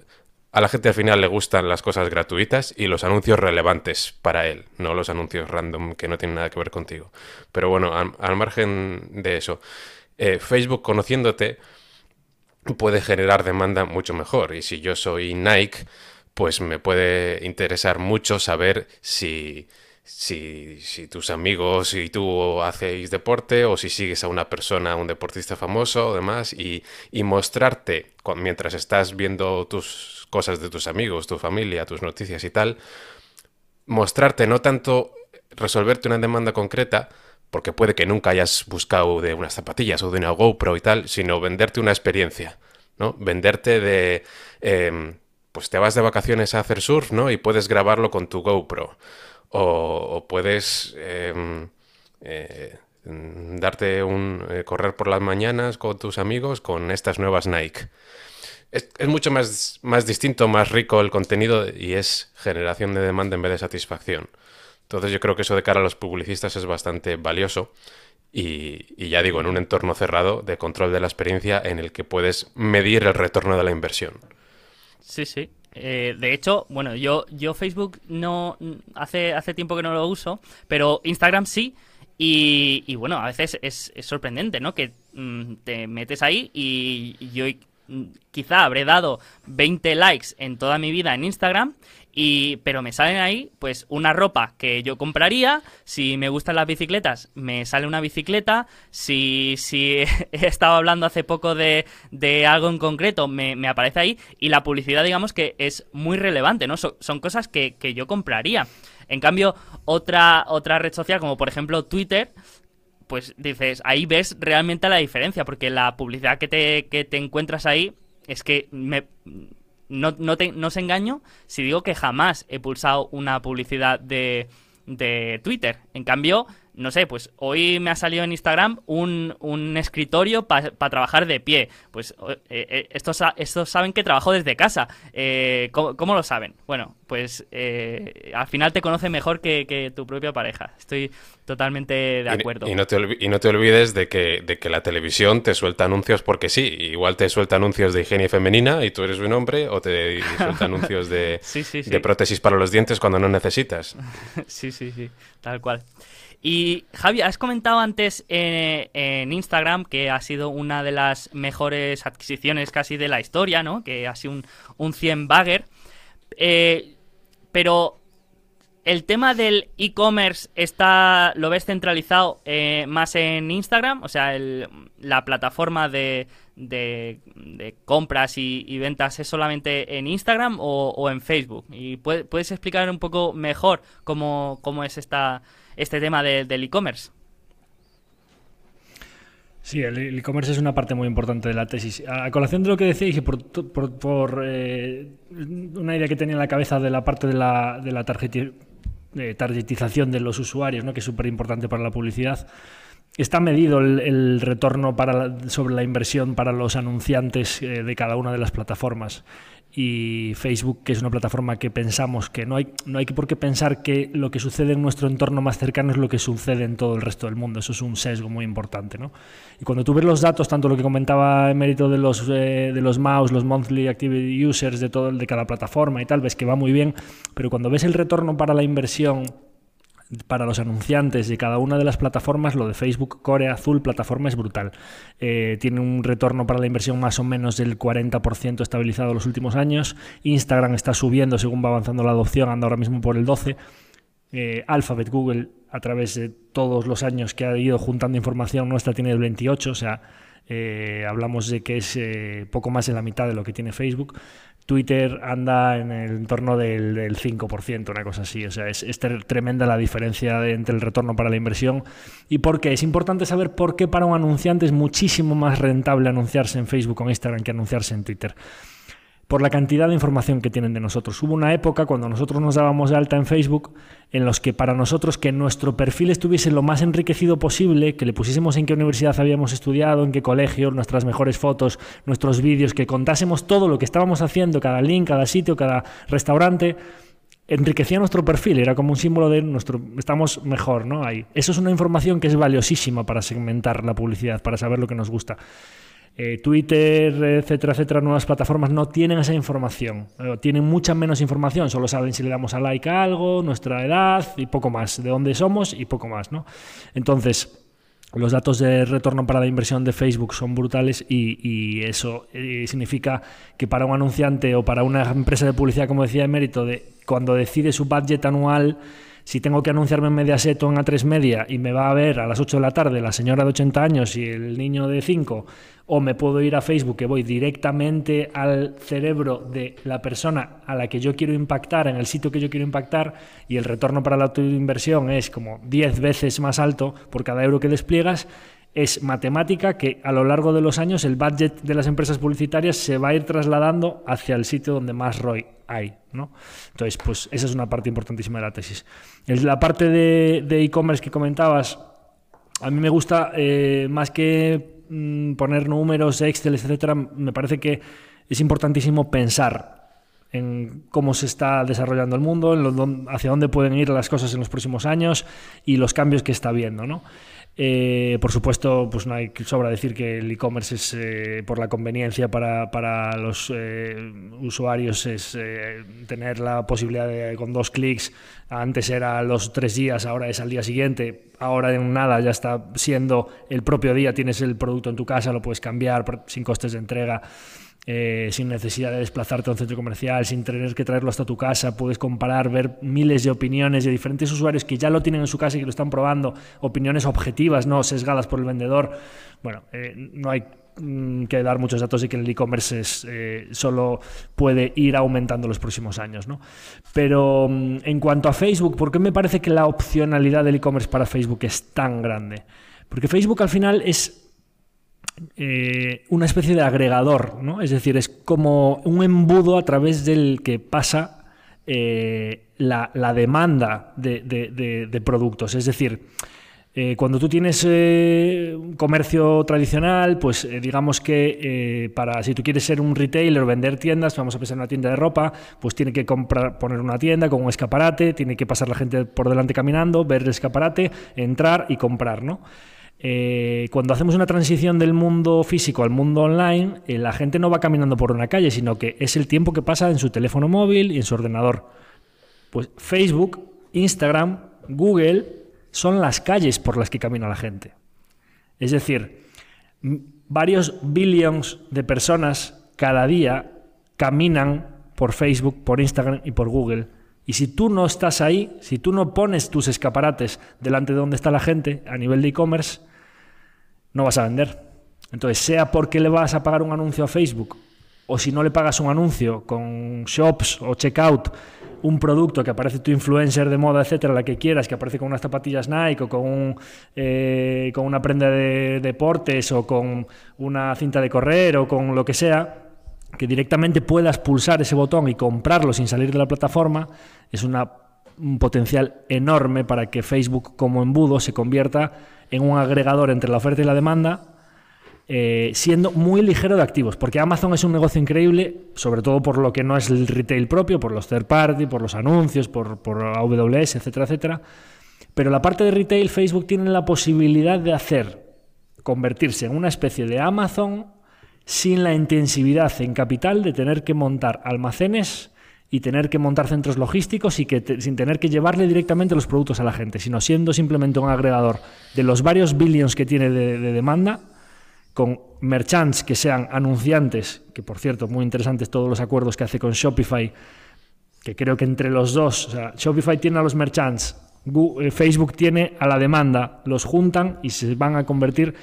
a la gente al final le gustan las cosas gratuitas y los anuncios relevantes para él, no los anuncios random que no tienen nada que ver contigo. Pero bueno, al, margen de eso, eh, Facebook conociéndote puede generar demanda mucho mejor. Y si yo soy Nike, pues me puede interesar mucho saber si si, tus amigos y tú hacéis deporte o si sigues a una persona, un deportista famoso o demás, y, y mostrarte mientras estás viendo tus cosas de tus amigos, tu familia, tus noticias y tal, mostrarte no tanto resolverte una demanda concreta, porque puede que nunca hayas buscado de unas zapatillas o de una GoPro y tal, sino venderte una experiencia, ¿no? Venderte de... Em, pues te vas de vacaciones a hacer surf, ¿no? Y puedes grabarlo con tu GoPro o, puedes em, eh, darte un eh, correr por las mañanas con tus amigos con estas nuevas Nike. Es, mucho más, más distinto, más rico el contenido y es generación de demanda en vez de satisfacción. Entonces yo creo que eso de cara a los publicistas es bastante valioso y, y, ya digo, en un entorno cerrado de control de la experiencia en el que puedes medir el retorno de la inversión. Sí, sí. Eh, de hecho, bueno, yo, yo Facebook no hace, hace tiempo que no lo uso, pero Instagram sí. Y, bueno, a veces es, sorprendente, ¿no? Que mm, te metes ahí y, yo mm, quizá habré dado 20 likes en toda mi vida en Instagram y, pero me salen ahí, pues, una ropa que yo compraría. Si me gustan las bicicletas, me sale una bicicleta. Si, si he estado hablando hace poco de, de algo en concreto, me, me, aparece ahí. Y la publicidad, digamos que es muy relevante, ¿no? son cosas que, que, yo compraría. En cambio, otra, otra red social, como por ejemplo Twitter, pues dices, ahí ves realmente la diferencia, porque la publicidad que te, que te encuentras ahí es que me no, no, te, no os engaño si digo que jamás he pulsado una publicidad de, de Twitter. En cambio, no sé, pues hoy me ha salido en Instagram un, un escritorio para trabajar de pie. Pues eh, eh, estos, estos saben que trabajo desde casa. Eh, ¿cómo, lo saben? Bueno, pues al final te conoce mejor que, tu propia pareja. Estoy totalmente de acuerdo. Y, no, te y no te olvides de que, de que la televisión te suelta anuncios porque sí. Igual te suelta anuncios de higiene femenina y tú eres un hombre, o te suelta anuncios de, de prótesis para los dientes cuando no necesitas. sí, sí, sí, tal cual. Y Javi, has comentado antes eh, en Instagram que ha sido una de las mejores adquisiciones casi de la historia, ¿no? Que ha sido un, un 100 bagger. Eh, pero el tema del e-commerce está lo ves centralizado eh, más en Instagram, o sea, la plataforma de, de, compras y, ventas es solamente en Instagram o, en Facebook. Y puedes explicar un poco mejor cómo, cómo es esta este tema del e-commerce. Sí, el e-commerce es una parte muy importante de la tesis. A colación de lo que decía, por, por, eh, una idea que tenía en la cabeza de la parte de la, de la targetización de los usuarios, ¿no? que es súper importante para la publicidad, está medido el, retorno para sobre la inversión para los anunciantes eh, de cada una de las plataformas y Facebook, que es una plataforma que pensamos que no hay, no hay por qué pensar que lo que sucede en nuestro entorno más cercano es lo que sucede en todo el resto del mundo. Eso es un sesgo muy importante. ¿no? Y cuando tú ves los datos, tanto lo que comentaba en mérito de los, eh, de los MAUs, los Monthly Active Users de, todo, de cada plataforma y tal, ves que va muy bien, pero cuando ves el retorno para la inversión para los anunciantes de cada una de las plataformas, lo de Facebook Core Azul plataforma es brutal. Eh, tiene un retorno para la inversión más o menos del 40% estabilizado en los últimos años. Instagram está subiendo según va avanzando la adopción, anda ahora mismo por el 12%. Eh, Alphabet, Google, a través de todos los años que ha ido juntando información nuestra, tiene el 28%, o sea, eh, hablamos de que es poco más de la mitad de lo que tiene Facebook. Twitter anda en el entorno del, 5%, una cosa así. O sea, es, tremenda la diferencia entre el retorno para la inversión. ¿Y por qué? Es importante saber por qué para un anunciante es muchísimo más rentable anunciarse en Facebook o Instagram que anunciarse en Twitter por la cantidad de información que tienen de nosotros. Hubo una época cuando nosotros nos dábamos de alta en Facebook en los que para nosotros que nuestro perfil estuviese lo más enriquecido posible, que le pusiésemos en qué universidad habíamos estudiado, en qué colegio, nuestras mejores fotos, nuestros vídeos, que contásemos todo lo que estábamos haciendo, cada link, cada sitio, cada restaurante, enriquecía nuestro perfil, era como un símbolo de nuestro estamos mejor, ¿no? Ahí. Eso es una información que es valiosísima para segmentar la publicidad, para saber lo que nos gusta. Eh, Twitter, etcétera, etcétera, nuevas plataformas no tienen esa información. Eh, tienen mucha menos información, solo saben si le damos a like a algo, nuestra edad y poco más, de dónde somos y poco más, ¿no? Entonces, los datos de retorno para la inversión de Facebook son brutales y, eso eh, significa que para un anunciante o para una empresa de publicidad, como decía Emérito, de, cuando decide su budget anual, si tengo que anunciarme en Mediaset o en A3 Media y me va a ver a las 8 de la tarde la señora de 80 años y el niño de 5, o me puedo ir a Facebook que voy directamente al cerebro de la persona a la que yo quiero impactar, en el sitio que yo quiero impactar, y el retorno para la inversión es como 10 veces más alto por cada euro que despliegas, es matemática que a lo largo de los años el budget de las empresas publicitarias se va a ir trasladando hacia el sitio donde más ROI hay. ¿no? Entonces, pues esa es una parte importantísima de la tesis. La parte de e-commerce que comentabas, a mí me gusta, eh, más que mm, poner números, Excel, etcétera, me parece que es importantísimo pensar en cómo se está desarrollando el mundo, en hacia dónde pueden ir las cosas en los próximos años y los cambios que está habiendo, ¿no? Eh, por supuesto, pues no hay sobra decir que el e-commerce es eh, por la conveniencia para, los eh, usuarios es tener la posibilidad de con dos clics. Antes era los tres días, ahora es al día siguiente. Ahora en nada ya está siendo el propio día. Tienes el producto en tu casa, lo puedes cambiar sin costes de entrega. Eh, sin necesidad de desplazarte a un centro comercial, sin tener que traerlo hasta tu casa, puedes comparar, ver miles de opiniones de diferentes usuarios que ya lo tienen en su casa y que lo están probando, opiniones objetivas, no sesgadas por el vendedor. Bueno, eh, no hay mm, que dar muchos datos y que el e-commerce eh, solo puede ir aumentando los próximos años. ¿no? Pero mm, en cuanto a Facebook, ¿por qué me parece que la opcionalidad del e-commerce para Facebook es tan grande? Porque Facebook al final es eh, una especie de agregador, ¿no? Es decir, es como un embudo a través del que pasa eh, la, demanda de, productos. Es decir, eh, cuando tú tienes un comercio tradicional, pues digamos que para si tú quieres ser un retailer o vender tiendas, vamos a pensar en una tienda de ropa, pues tiene que comprar, poner una tienda con un escaparate, tiene que pasar la gente por delante caminando, ver el escaparate, entrar y comprar, ¿no? Eh, cuando hacemos una transición del mundo físico al mundo online, eh, la gente no va caminando por una calle, sino que es el tiempo que pasa en su teléfono móvil y en su ordenador. Pues Facebook, Instagram, Google son las calles por las que camina la gente. Es decir, varios billions de personas cada día caminan por Facebook, por Instagram y por Google. Y si tú no estás ahí, si tú no pones tus escaparates delante de donde está la gente a nivel de e-commerce, no vas a vender. Entonces, sea porque le vas a pagar un anuncio a Facebook o si no le pagas un anuncio con shops o checkout, un producto que aparece tu influencer de moda, etcétera, la que quieras, que aparece con unas zapatillas Nike o con, eh, con una prenda de deportes o con una cinta de correr o con lo que sea, que directamente puedas pulsar ese botón y comprarlo sin salir de la plataforma, es un potencial enorme para que Facebook como embudo se convierta en un agregador entre la oferta y la demanda, eh, siendo muy ligero de activos, porque Amazon es un negocio increíble, sobre todo por lo que no es el retail propio, por los third party, por los anuncios, por, por AWS, etcétera, etcétera. Pero la parte de retail, Facebook tiene la posibilidad de hacer, convertirse en una especie de Amazon sin la intensividad en capital de tener que montar almacenes y tener que montar centros logísticos y que sin tener que llevarle directamente los productos a la gente, sino siendo simplemente un agregador de los varios billions que tiene de, demanda, con merchants que sean anunciantes, que por cierto, muy interesantes todos los acuerdos que hace con Shopify, que creo que entre los dos, o sea, Shopify tiene a los merchants, eh, Facebook tiene a la demanda, los juntan y se van a convertir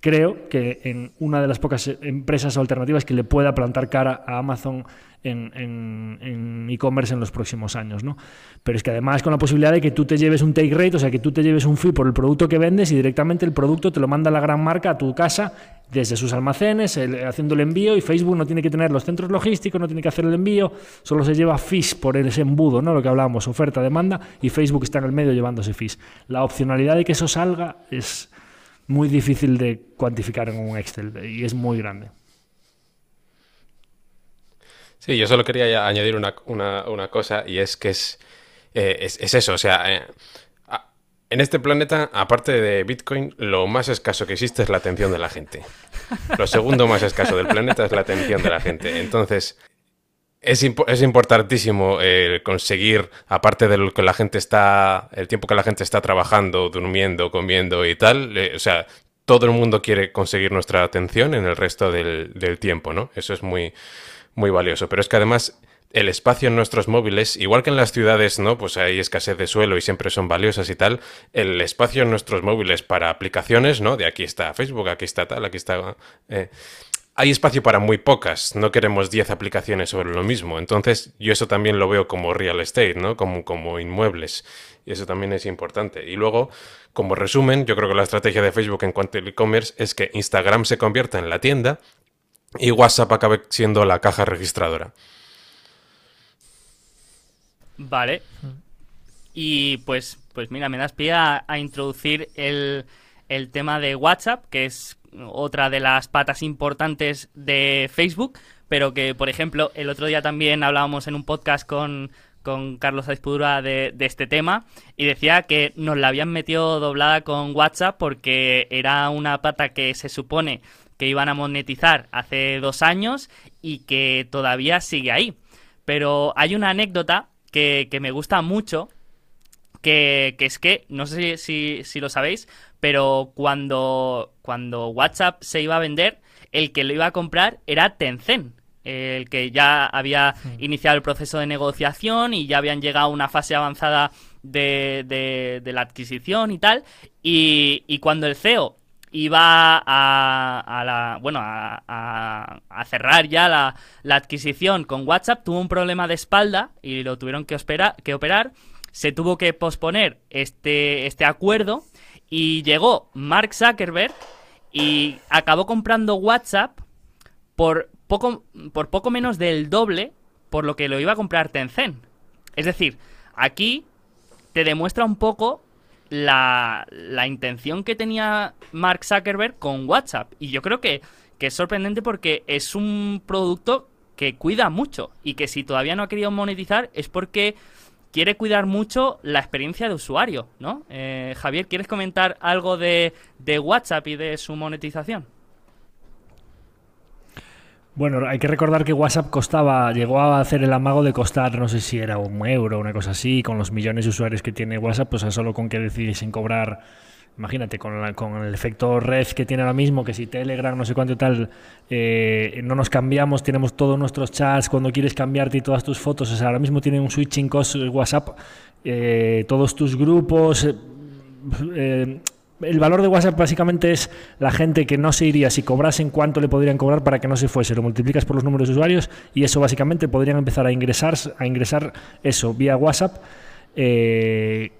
creo que en una de las pocas empresas alternativas que le pueda plantar cara a Amazon en e-commerce en, los próximos años. ¿no? Pero es que además con la posibilidad de que tú te lleves un take rate, o sea, que tú te lleves un fee por el producto que vendes y directamente el producto te lo manda la gran marca a tu casa desde sus almacenes, haciendo el envío y Facebook no tiene que tener los centros logísticos, no tiene que hacer el envío, solo se lleva fees por ese embudo, ¿no? lo que hablábamos, oferta, demanda, y Facebook está en el medio llevándose fees. La opcionalidad de que eso salga es muy difícil de cuantificar en un Excel y es muy grande. Sí, yo solo quería añadir una, cosa y es que es, eh, es, eso, o sea, eh, en este planeta, aparte de Bitcoin, lo más escaso que existe es la atención de la gente. Lo segundo más escaso del planeta es la atención de la gente. Entonces, es, es importantísimo eh, conseguir, aparte de lo que la gente está, el tiempo que la gente está trabajando, durmiendo, comiendo y tal, eh, o sea, todo el mundo quiere conseguir nuestra atención en el resto del, del, tiempo, ¿no? Eso es muy, muy valioso. Pero es que además el espacio en nuestros móviles, igual que en las ciudades, ¿no? Pues hay escasez de suelo y siempre son valiosas y tal. El espacio en nuestros móviles para aplicaciones, ¿no? De aquí está Facebook, aquí está tal, aquí está. Eh, hay espacio para muy pocas, no queremos 10 aplicaciones sobre lo mismo. Entonces, yo eso también lo veo como real estate, ¿no? Como, como inmuebles. Y eso también es importante. Y luego, como resumen, yo creo que la estrategia de Facebook en cuanto al e-commerce es que Instagram se convierta en la tienda y WhatsApp acabe siendo la caja registradora. Vale. Y pues, pues mira, me das pie a, introducir el, el tema de WhatsApp, que es otra de las patas importantes de Facebook, pero que, por ejemplo, el otro día también hablábamos en un podcast con, con Carlos Aizpudura de, de, este tema y decía que nos la habían metido doblada con WhatsApp porque era una pata que se supone que iban a monetizar hace dos años y que todavía sigue ahí. Pero hay una anécdota que, que me gusta mucho, que, que, es que, no sé si, si, lo sabéis, pero cuando, cuando WhatsApp se iba a vender, el que lo iba a comprar era Tencent el que ya había iniciado el proceso de negociación y ya habían llegado a una fase avanzada de, de, de la adquisición y tal. Y, y, cuando el CEO iba a, a la, bueno, a, a, cerrar ya la, la, adquisición con WhatsApp, tuvo un problema de espalda y lo tuvieron que, que operar. Se tuvo que posponer este, este acuerdo y llegó Mark Zuckerberg y acabó comprando WhatsApp por poco, por poco menos del doble por lo que lo iba a comprar Tencent. Es decir, aquí te demuestra un poco la, la, intención que tenía Mark Zuckerberg con WhatsApp. Y yo creo que, que, es sorprendente porque es un producto que cuida mucho y que si todavía no ha querido monetizar es porque quiere cuidar mucho la experiencia de usuario, ¿no? Eh, Javier, ¿quieres comentar algo de, de WhatsApp y de su monetización? Bueno, hay que recordar que WhatsApp costaba, llegó a hacer el amago de costar, no sé si era un euro, una cosa así, con los millones de usuarios que tiene WhatsApp, pues solo con que decidiesen cobrar, imagínate, con, la, con el efecto red que tiene ahora mismo, que si Telegram, no sé cuánto tal, eh, no nos cambiamos, tenemos todos nuestros chats, cuando quieres cambiarte y todas tus fotos, o sea, ahora mismo tiene un switching cost WhatsApp, eh, todos tus grupos... Eh, el valor de WhatsApp básicamente es la gente que no se iría si cobrasen cuánto le podrían cobrar para que no se fuese. Lo multiplicas por los números de usuarios y eso básicamente podrían empezar a ingresar, a ingresar eso vía WhatsApp. Eh,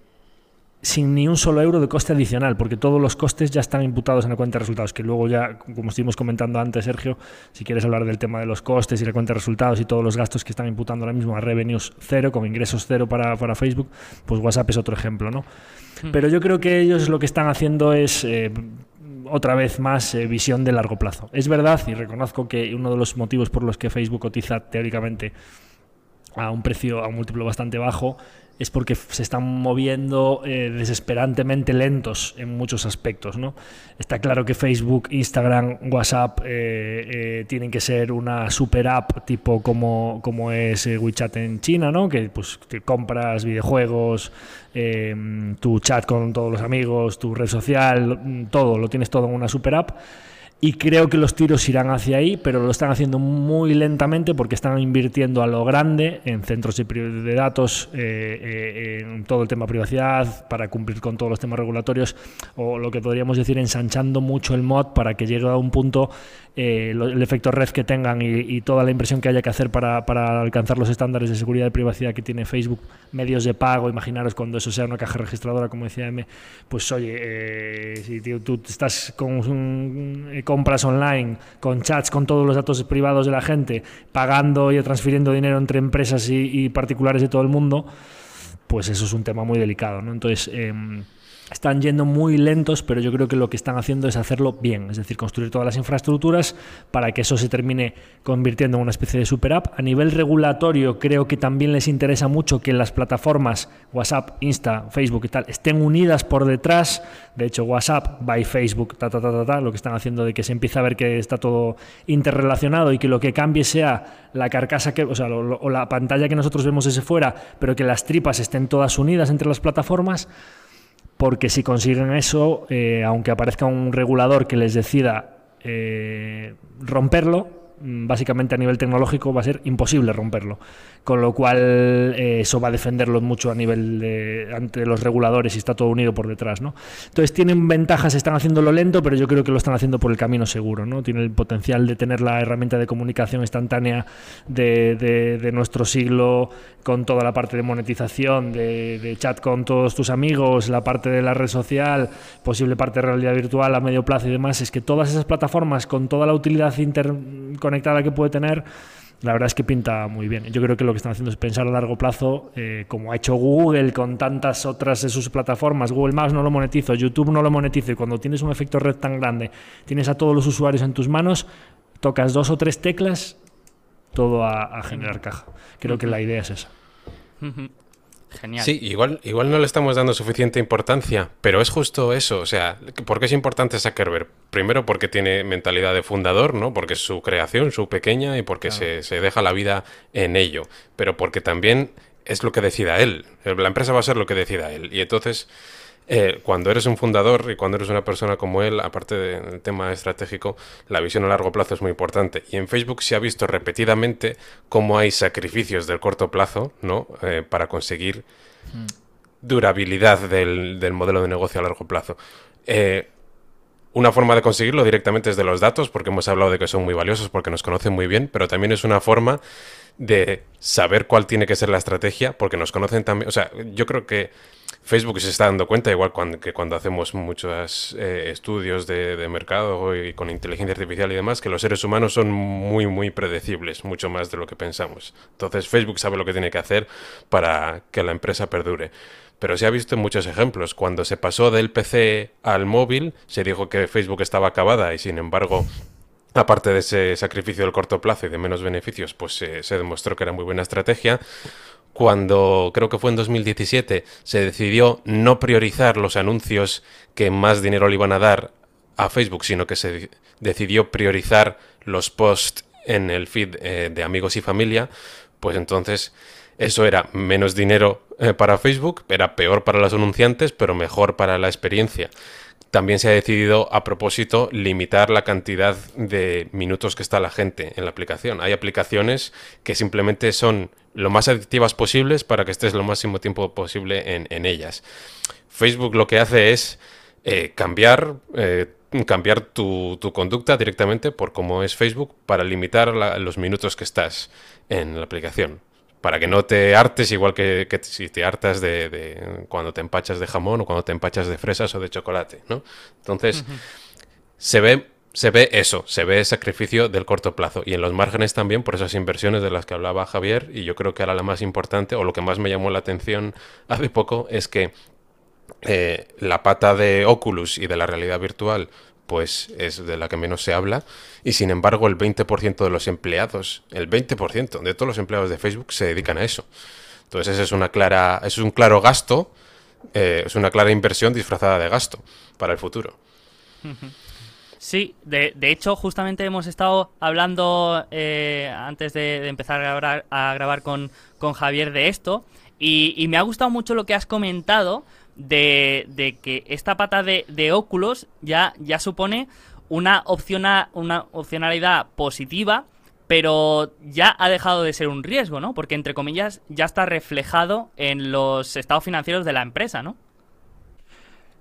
sin ni un solo euro de coste adicional, porque todos los costes ya están imputados en la cuenta de resultados, que luego ya, como estuvimos comentando antes, Sergio, si quieres hablar del tema de los costes y la cuenta de resultados y todos los gastos que están imputando ahora mismo a revenues cero, con ingresos cero para, para Facebook, pues WhatsApp es otro ejemplo, ¿no? Hmm. Pero yo creo que ellos lo que están haciendo es... Eh, otra vez más eh, visión de largo plazo. Es verdad y reconozco que uno de los motivos por los que Facebook cotiza teóricamente a un precio, a un múltiplo bastante bajo, es porque se están moviendo eh, desesperantemente lentos en muchos aspectos. ¿no? Está claro que Facebook, Instagram, WhatsApp eh, eh, tienen que ser una super app tipo como, como es eh, WeChat en China, ¿no? que pues, compras videojuegos, em, tu chat con todos los amigos, tu red social, todo, lo tienes todo en una super app y creo que los tiros irán hacia ahí, pero lo están haciendo muy lentamente porque están invirtiendo a lo grande en centros de datos, eh, eh, en todo el tema privacidad, para cumplir con todos los temas regulatorios, o lo que podríamos decir, ensanchando mucho el mod para que llegue a un punto eh, el efecto red que tengan y, toda la inversión que haya que hacer para, para, alcanzar los estándares de seguridad y privacidad que tiene Facebook, medios de pago, imaginaros cuando eso sea una caja registradora, como decía M, pues oye, si tío, tú estás con un compras online, con chats, con todos los datos privados de la gente, pagando y transfiriendo dinero entre empresas y, y particulares de todo el mundo, pues eso es un tema muy delicado, ¿no? Entonces, eh, están yendo muy lentos, pero yo creo que lo que están haciendo es hacerlo bien, es decir, construir todas las infraestructuras para que eso se termine convirtiendo en una especie de super app. A nivel regulatorio, creo que también les interesa mucho que las plataformas WhatsApp, Insta, Facebook y tal estén unidas por detrás. De hecho, WhatsApp by Facebook, ta, ta, ta, ta, ta, lo que están haciendo de que se empiece a ver que está todo interrelacionado y que lo que cambie sea la carcasa que, o sea, o la pantalla que nosotros vemos ese fuera, pero que las tripas estén todas unidas entre las plataformas porque si consiguen eso, eh, aunque aparezca un regulador que les decida eh, romperlo, mm, básicamente a nivel tecnológico va a ser imposible romperlo con lo cual eh, eso va a defenderlos mucho a nivel de, ante los reguladores y está todo unido por detrás, ¿no? Entonces tienen ventajas, están haciéndolo lento, pero yo creo que lo están haciendo por el camino seguro, ¿no? Tiene el potencial de tener la herramienta de comunicación instantánea de, de, de nuestro siglo con toda la parte de monetización, de, chat con todos tus amigos, la parte de la red social, posible parte de realidad virtual a medio plazo y demás, es que todas esas plataformas con toda la utilidad interconectada que puede tener la verdad es que pinta muy bien. Yo creo que lo que están haciendo es pensar a largo plazo, eh, como ha hecho Google con tantas otras de sus plataformas. Google Maps no lo monetizo, YouTube no lo monetizo, y cuando tienes un efecto red tan grande, tienes a todos los usuarios en tus manos, tocas dos o tres teclas, todo a, generar caja. Creo que la idea es esa. Genial. Sí, igual, igual no le estamos dando suficiente importancia, pero es justo eso. O sea, ¿por qué es importante Zuckerberg? Primero porque tiene mentalidad de fundador, ¿no? Porque es su creación, su pequeña, y porque se, se deja la vida en ello. Pero porque también es lo que decida él. La empresa va a ser lo que decida él. Y entonces eh, cuando eres un fundador y cuando eres una persona como él, aparte del tema estratégico, la visión a largo plazo es muy importante. Y en Facebook se ha visto repetidamente cómo hay sacrificios del corto plazo, ¿no? Eh, para conseguir durabilidad del, modelo de negocio a largo plazo. Eh, una forma de conseguirlo directamente es de los datos, porque hemos hablado de que son muy valiosos, porque nos conocen muy bien, pero también es una forma de saber cuál tiene que ser la estrategia, porque nos conocen también. O sea, yo creo que Facebook se está dando cuenta, igual que cuando hacemos muchos eh, estudios de, mercado y con inteligencia artificial y demás, que los seres humanos son muy, muy predecibles, mucho más de lo que pensamos. Entonces Facebook sabe lo que tiene que hacer para que la empresa perdure. Pero se ha visto en muchos ejemplos. Cuando se pasó del PC al móvil, se dijo que Facebook estaba acabada y sin embargo aparte de ese sacrificio del corto plazo y de menos beneficios, pues se demostró que era muy buena estrategia cuando creo que fue en 2017 se decidió no priorizar los anuncios que más dinero le iban a dar a Facebook, sino que se decidió priorizar los posts en el feed eh, de amigos y familia, pues entonces eso era menos dinero eh, para Facebook, era peor para los anunciantes, pero mejor para la experiencia también se ha decidido a propósito limitar la cantidad de minutos que está la gente en la aplicación. Hay aplicaciones que simplemente son lo más adictivas posibles para que estés lo máximo tiempo posible en, ellas. Facebook lo que hace es eh, cambiar, eh, cambiar tu, conducta directamente por cómo es Facebook para limitar los minutos que estás en la aplicación para que no te hartes igual que, si te hartas de, cuando te empachas de jamón o cuando te empachas de fresas o de chocolate, ¿no? Entonces, se ve se ve eso, se ve sacrificio del corto plazo y en los márgenes también por esas inversiones de las que hablaba Javier y yo creo que ahora la más importante o lo que más me llamó la atención hace poco es que eh, la pata de Oculus y de la realidad virtual pues es de la que menos se habla y sin embargo el 20% de los empleados, el 20% de todos los empleados de Facebook se dedican a eso. Entonces ese es una clara, es un claro gasto, eh, es una clara inversión disfrazada de gasto para el futuro. Sí, de, hecho justamente hemos estado hablando eh, antes de, empezar a grabar, grabar con, Javier de esto y, me ha gustado mucho lo que has comentado de, que esta pata de, de Oculus ya, ya supone una, una opcionalidad positiva, pero ya ha dejado de ser un riesgo, ¿no? Porque, entre comillas, ya está reflejado en los estados financieros de la empresa, ¿no?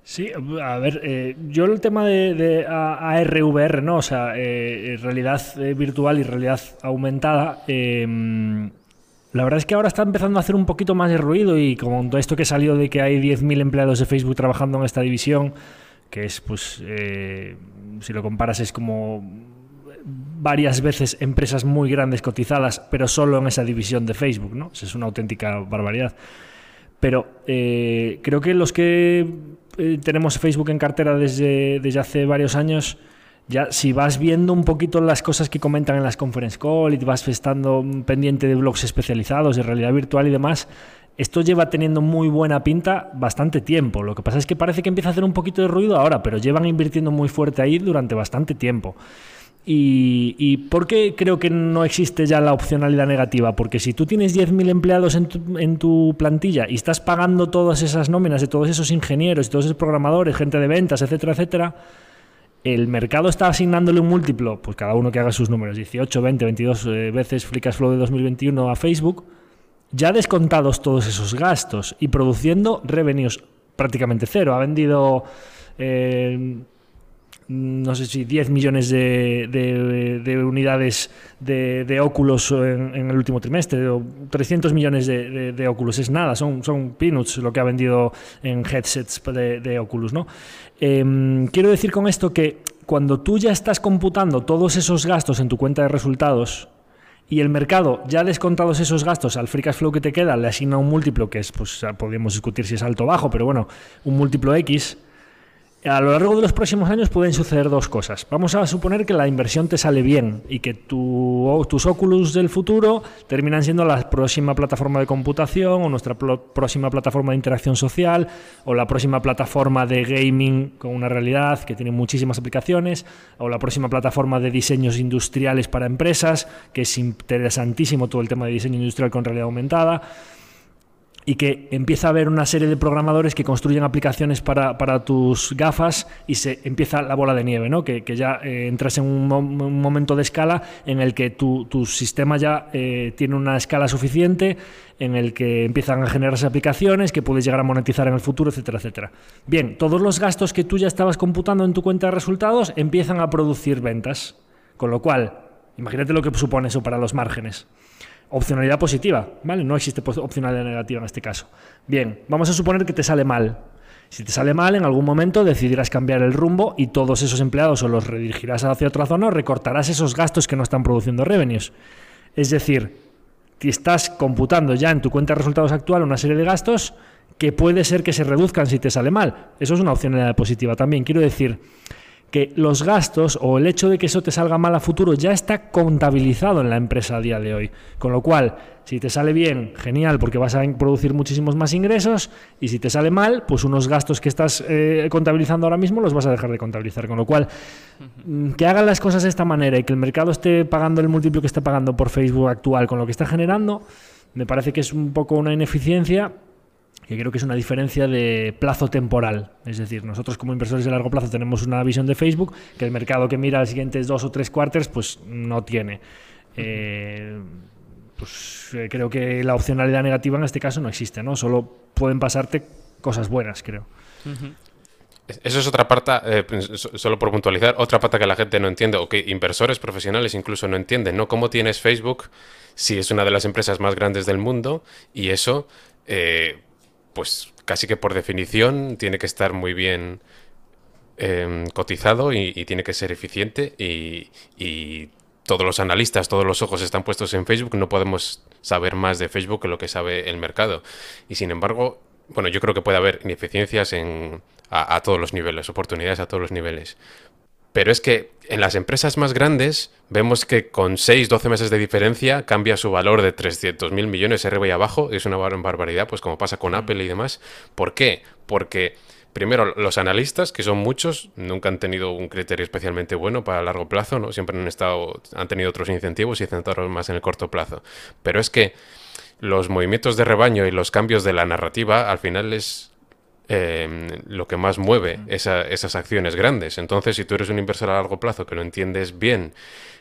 Sí, a ver, eh, yo el tema de, ARVR, ¿no? O sea, eh, realidad eh, virtual y realidad aumentada, em, la verdad es que ahora está empezando a hacer un poquito más de ruido y como todo esto que salió de que hay 10.000 empleados de Facebook trabajando en esta división, que es, pues, eh, si lo comparas, es como varias veces empresas muy grandes cotizadas, pero solo en esa división de Facebook, ¿no? es una auténtica barbaridad. Pero eh, creo que los que eh, tenemos Facebook en cartera desde, desde hace varios años ya si vas viendo un poquito las cosas que comentan en las conference call y vas estando pendiente de blogs especializados de realidad virtual y demás, esto lleva teniendo muy buena pinta bastante tiempo. Lo que pasa es que parece que empieza a hacer un poquito de ruido ahora, pero llevan invirtiendo muy fuerte ahí durante bastante tiempo. ¿Y, por qué creo que no existe ya la opcionalidad negativa? Porque si tú tienes 10.000 empleados en tu, plantilla y estás pagando todas esas nóminas de todos esos ingenieros, todos esos programadores, gente de ventas, etcétera, etcétera, el mercado está asignándole un múltiplo, pues cada uno que haga sus números, 18, 20, 22 veces Free Flow de 2021 a Facebook, ya descontados todos esos gastos y produciendo revenues prácticamente cero. Ha vendido eh, no sé si 10 millones de, unidades de, óculos en, el último trimestre, o 300 millones de, óculos, es nada, son, son peanuts lo que ha vendido en headsets de, Oculus. ¿no? Em, quiero decir con esto que cuando tú ya estás computando todos esos gastos en tu cuenta de resultados, y el mercado, ya descontados esos gastos al free cash flow que te queda, le asigna un múltiplo que es, pues podríamos discutir si es alto o bajo, pero bueno, un múltiplo X, a lo largo de los próximos años pueden suceder dos cosas. Vamos a suponer que la inversión te sale bien y que tus Oculus del futuro terminan siendo la próxima plataforma de computación o nuestra próxima plataforma de interacción social o la próxima plataforma de gaming con una realidad que tiene muchísimas aplicaciones o la próxima plataforma de diseños industriales para empresas, que es interesantísimo todo el tema de diseño industrial con realidad aumentada y que empieza a haber una serie de programadores que construyen aplicaciones para, tus gafas y se empieza la bola de nieve, ¿no? que, ya eh, entras en un, momento de escala en el que tu, sistema ya eh, tiene una escala suficiente, en el que empiezan a generarse aplicaciones que puedes llegar a monetizar en el futuro, etcétera, etcétera. Bien, todos los gastos que tú ya estabas computando en tu cuenta de resultados empiezan a producir ventas, con lo cual, imagínate lo que supone eso para los márgenes. Opcionalidad positiva, ¿vale? No existe opcionalidad negativa en este caso. Bien, vamos a suponer que te sale mal. Si te sale mal, en algún momento decidirás cambiar el rumbo y todos esos empleados o los redirigirás hacia otra zona o recortarás esos gastos que no están produciendo revenues. Es decir, si estás computando ya en tu cuenta de resultados actual una serie de gastos que puede ser que se reduzcan si te sale mal. Eso es una opcionalidad positiva también. Quiero decir, que los gastos o el hecho de que eso te salga mal a futuro ya está contabilizado en la empresa a día de hoy. Con lo cual, si te sale bien, genial, porque vas a producir muchísimos más ingresos, y si te sale mal, pues unos gastos que estás eh, contabilizando ahora mismo los vas a dejar de contabilizar. Con lo cual, que hagan las cosas de esta manera y que el mercado esté pagando el múltiplo que está pagando por Facebook actual con lo que está generando, me parece que es un poco una ineficiencia que creo que es una diferencia de plazo temporal. Es decir, nosotros como inversores de largo plazo tenemos una visión de Facebook que el mercado que mira los siguientes dos o tres cuartos pues no tiene. Eh, pues eh, creo que la opcionalidad negativa en este caso no existe, ¿no? Solo pueden pasarte cosas buenas, creo. Eso es otra parte, eh, solo por puntualizar, otra parte que la gente no entiende, o que inversores profesionales incluso no entienden, ¿no? ¿Cómo tienes Facebook si es una de las empresas más grandes del mundo y eso, pues casi que por definición tiene que estar muy bien em, cotizado y, tiene que ser eficiente y, todos los analistas, todos los ojos están puestos en Facebook, no podemos saber más de Facebook que lo que sabe el mercado. Y sin embargo, bueno, yo creo que puede haber ineficiencias en, a todos los niveles, oportunidades a todos los niveles. Pero es que en las empresas más grandes vemos que con 6, 12 meses de diferencia cambia su valor de 300 mil millones arriba y abajo. Es una barbaridad, pues como pasa con mm. Apple y demás. ¿Por qué? Porque primero los analistas, que son muchos, nunca han tenido un criterio especialmente bueno para largo plazo, ¿no? Siempre han estado, han tenido otros incentivos y centraron más en el corto plazo. Pero es que los movimientos de rebaño y los cambios de la narrativa al final es Em, lo que más mueve esas acciones grandes. Entonces, si tú eres un inversor a largo plazo que lo entiendes bien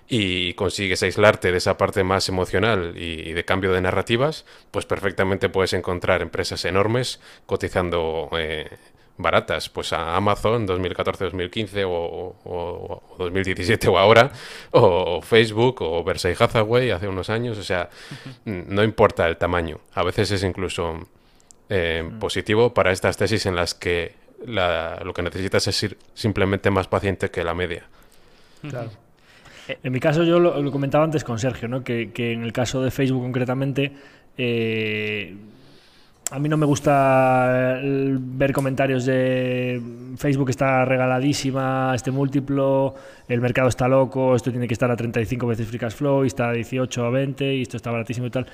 y consigues aislarte de esa parte más emocional y, de cambio de narrativas, pues perfectamente puedes encontrar empresas enormes cotizando eh, baratas, pues a Amazon 2014, 2015 o, 2017 o ahora, o Facebook o Versailles Hathaway hace unos años, o sea, no importa el tamaño, a veces es incluso eh, positivo para estas tesis en las que lo que necesitas es ir simplemente más paciente que la media. Claro. En mi caso, yo lo, comentaba antes con Sergio, ¿no? que, en el caso de Facebook concretamente, eh, a mí no me gusta ver comentarios de Facebook está regaladísima, este múltiplo, el mercado está loco, esto tiene que estar a 35 veces free cash flow, y está a 18 a 20 y esto está baratísimo y tal.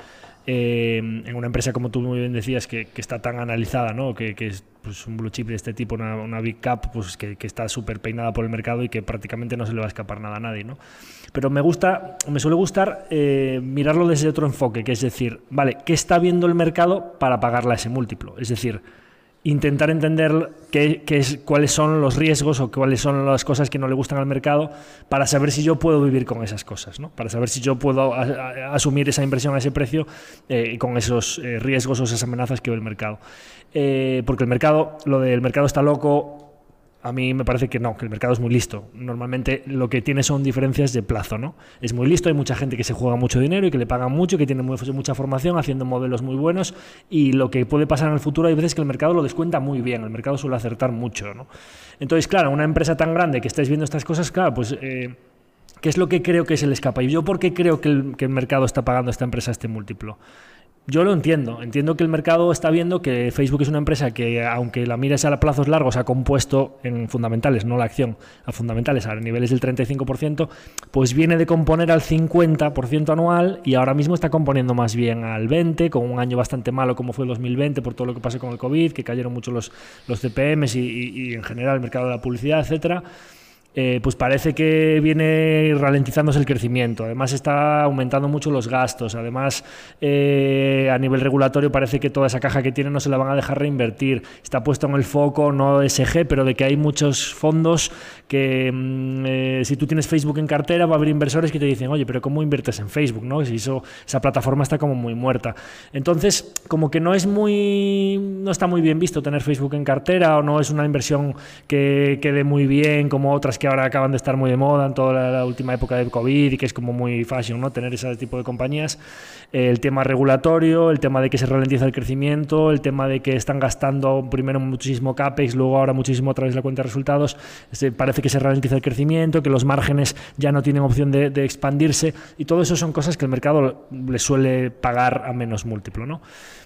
Eh, en una empresa como tú muy bien decías que, está tan analizada, ¿no? que, es pues, un blue chip de este tipo, una, big cap, pues que, está súper peinada por el mercado y que prácticamente no se le va a escapar nada a nadie. ¿no? Pero me gusta, me suele gustar eh, mirarlo desde otro enfoque, que es decir, vale, ¿qué está viendo el mercado para pagarle a ese múltiplo? Es decir, intentar entender qué, es, cuáles son los riesgos o cuáles son las cosas que no le gustan al mercado para saber si yo puedo vivir con esas cosas, ¿no? para saber si yo puedo asumir esa inversión a ese precio eh, con esos eh, riesgos o esas amenazas que ve el mercado. Eh, porque el mercado, lo del mercado está loco, a mí me parece que no, que el mercado es muy listo. Normalmente lo que tiene son diferencias de plazo, ¿no? Es muy listo, hay mucha gente que se juega mucho dinero y que le paga mucho, que tiene mucha formación haciendo modelos muy buenos y lo que puede pasar en el futuro hay veces que el mercado lo descuenta muy bien, el mercado suele acertar mucho, ¿no? Entonces, claro, una empresa tan grande que estáis viendo estas cosas, claro, pues... Eh, ¿Qué es lo que creo que se le escapa? ¿Y yo por qué creo que el, que el mercado está pagando a esta empresa este múltiplo? Yo lo entiendo. Entiendo que el mercado está viendo que Facebook es una empresa que, aunque la mires a plazos largos, ha compuesto en fundamentales, no la acción, a fundamentales a niveles del 35%, pues viene de componer al 50% anual y ahora mismo está componiendo más bien al 20%, con un año bastante malo como fue el 2020 por todo lo que pasó con el COVID, que cayeron mucho los, los CPMs y, y en general el mercado de la publicidad, etcétera. Eh, pues parece que viene ralentizándose el crecimiento. Además está aumentando mucho los gastos. Además, eh, a nivel regulatorio parece que toda esa caja que tiene no se la van a dejar reinvertir. Está puesto en el foco no SG, pero de que hay muchos fondos que mm, eh, si tú tienes Facebook en cartera va a haber inversores que te dicen, oye, pero ¿cómo inviertes en Facebook? ¿no? Si eso, esa plataforma está como muy muerta. Entonces, como que no es muy, no está muy bien visto tener Facebook en cartera o no es una inversión que quede muy bien como otras que ahora acaban de estar muy de moda en toda la, última época del COVID y que es como muy fashion, ¿no? Tener ese tipo de compañías. el tema regulatorio, el tema de que se ralentiza el crecimiento, el tema de que están gastando primero muchísimo CAPEX, luego ahora muchísimo a través de la cuenta de resultados. parece que se ralentiza el crecimiento, que los márgenes ya no tienen opción de, expandirse y todo eso son cosas que el mercado le suele pagar a menos múltiplo, ¿no?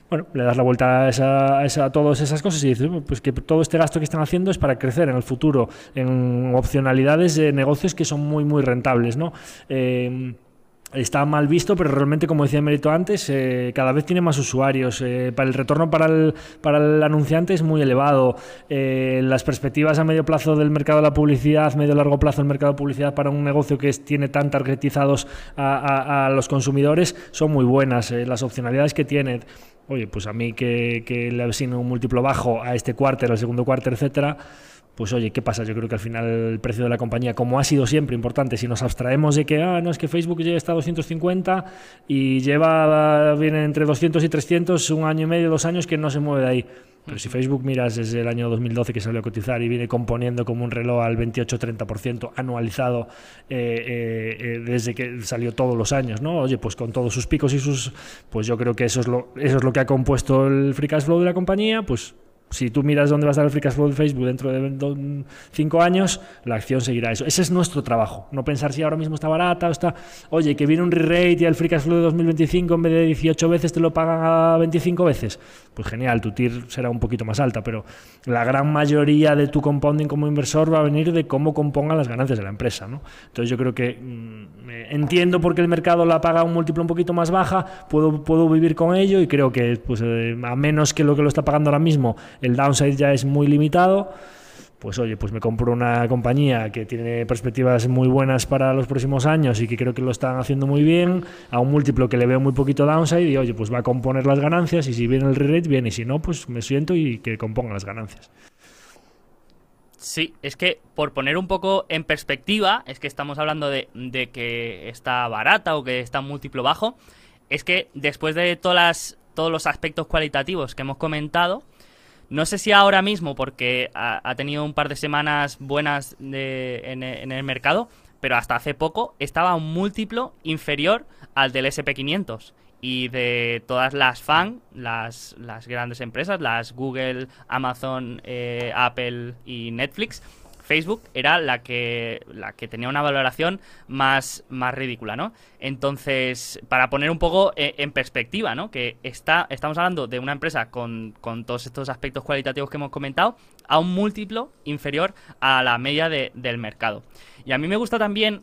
Bueno, le das la vuelta a, esa, todas esas cosas y dices, pues que todo este gasto que están haciendo es para crecer en el futuro, en opcionalidades de negocios que son muy, muy rentables, ¿no? Eh, está mal visto, pero realmente, como decía Mérito antes, eh, cada vez tiene más usuarios. Eh, para el retorno para el, para el anunciante es muy elevado. las perspectivas a medio plazo del mercado de la publicidad, medio largo plazo del mercado de publicidad para un negocio que tiene tan targetizados a, a, los consumidores son muy buenas. las opcionalidades que tiene oye, pues a mí que, que le asigno un múltiplo bajo a este cuarter, al segundo cuarter, etcétera, pues oye, ¿qué pasa? Yo creo que al final el precio de la compañía, como ha sido siempre importante, si nos abstraemos de que, ah, no, es que Facebook llega hasta 250 y lleva, viene entre 200 y 300, un año y medio, dos años que no se mueve de ahí. Pero si Facebook miras desde el año 2012 que salió a cotizar y viene componiendo como un reloj al 28-30% anualizado eh, eh, eh, desde que salió todos los años, ¿no? Oye, pues con todos sus picos y sus... Pues yo creo que eso es lo, eso es lo que ha compuesto el free cash flow de la compañía, pues si tú miras dónde va a estar el free cash flow de Facebook dentro de cinco años, la acción seguirá eso. Ese es nuestro trabajo. No pensar si ahora mismo está barata o está. Oye, que viene un re-rate y el free cash flow de 2025 en vez de 18 veces te lo pagan a 25 veces. Pues genial, tu TIR será un poquito más alta, pero la gran mayoría de tu compounding como inversor va a venir de cómo compongan las ganancias de la empresa. ¿no? Entonces yo creo que mm, entiendo por qué el mercado la paga un múltiplo un poquito más baja, puedo, puedo vivir con ello y creo que pues, eh, a menos que lo que lo está pagando ahora mismo el downside ya es muy limitado, pues oye, pues me compro una compañía que tiene perspectivas muy buenas para los próximos años y que creo que lo están haciendo muy bien, a un múltiplo que le veo muy poquito downside y oye, pues va a componer las ganancias y si viene el re-rate, bien, y si no, pues me siento y que componga las ganancias. Sí, es que por poner un poco en perspectiva, es que estamos hablando de, que está barata o que está múltiplo bajo, es que después de todas todos los aspectos cualitativos que hemos comentado, no sé si ahora mismo, porque ha, tenido un par de semanas buenas de, en, el mercado, pero hasta hace poco estaba un múltiplo inferior al del SP500 y de todas las fan, las, grandes empresas, las Google, Amazon, eh, Apple y Netflix, Facebook era la que, la que tenía una valoración más, más ridícula, ¿no? Entonces, para poner un poco eh, en perspectiva, ¿no? Que está, estamos hablando de una empresa con, con todos estos aspectos cualitativos que hemos comentado a un múltiplo inferior a la media del mercado. Y a mí me gusta también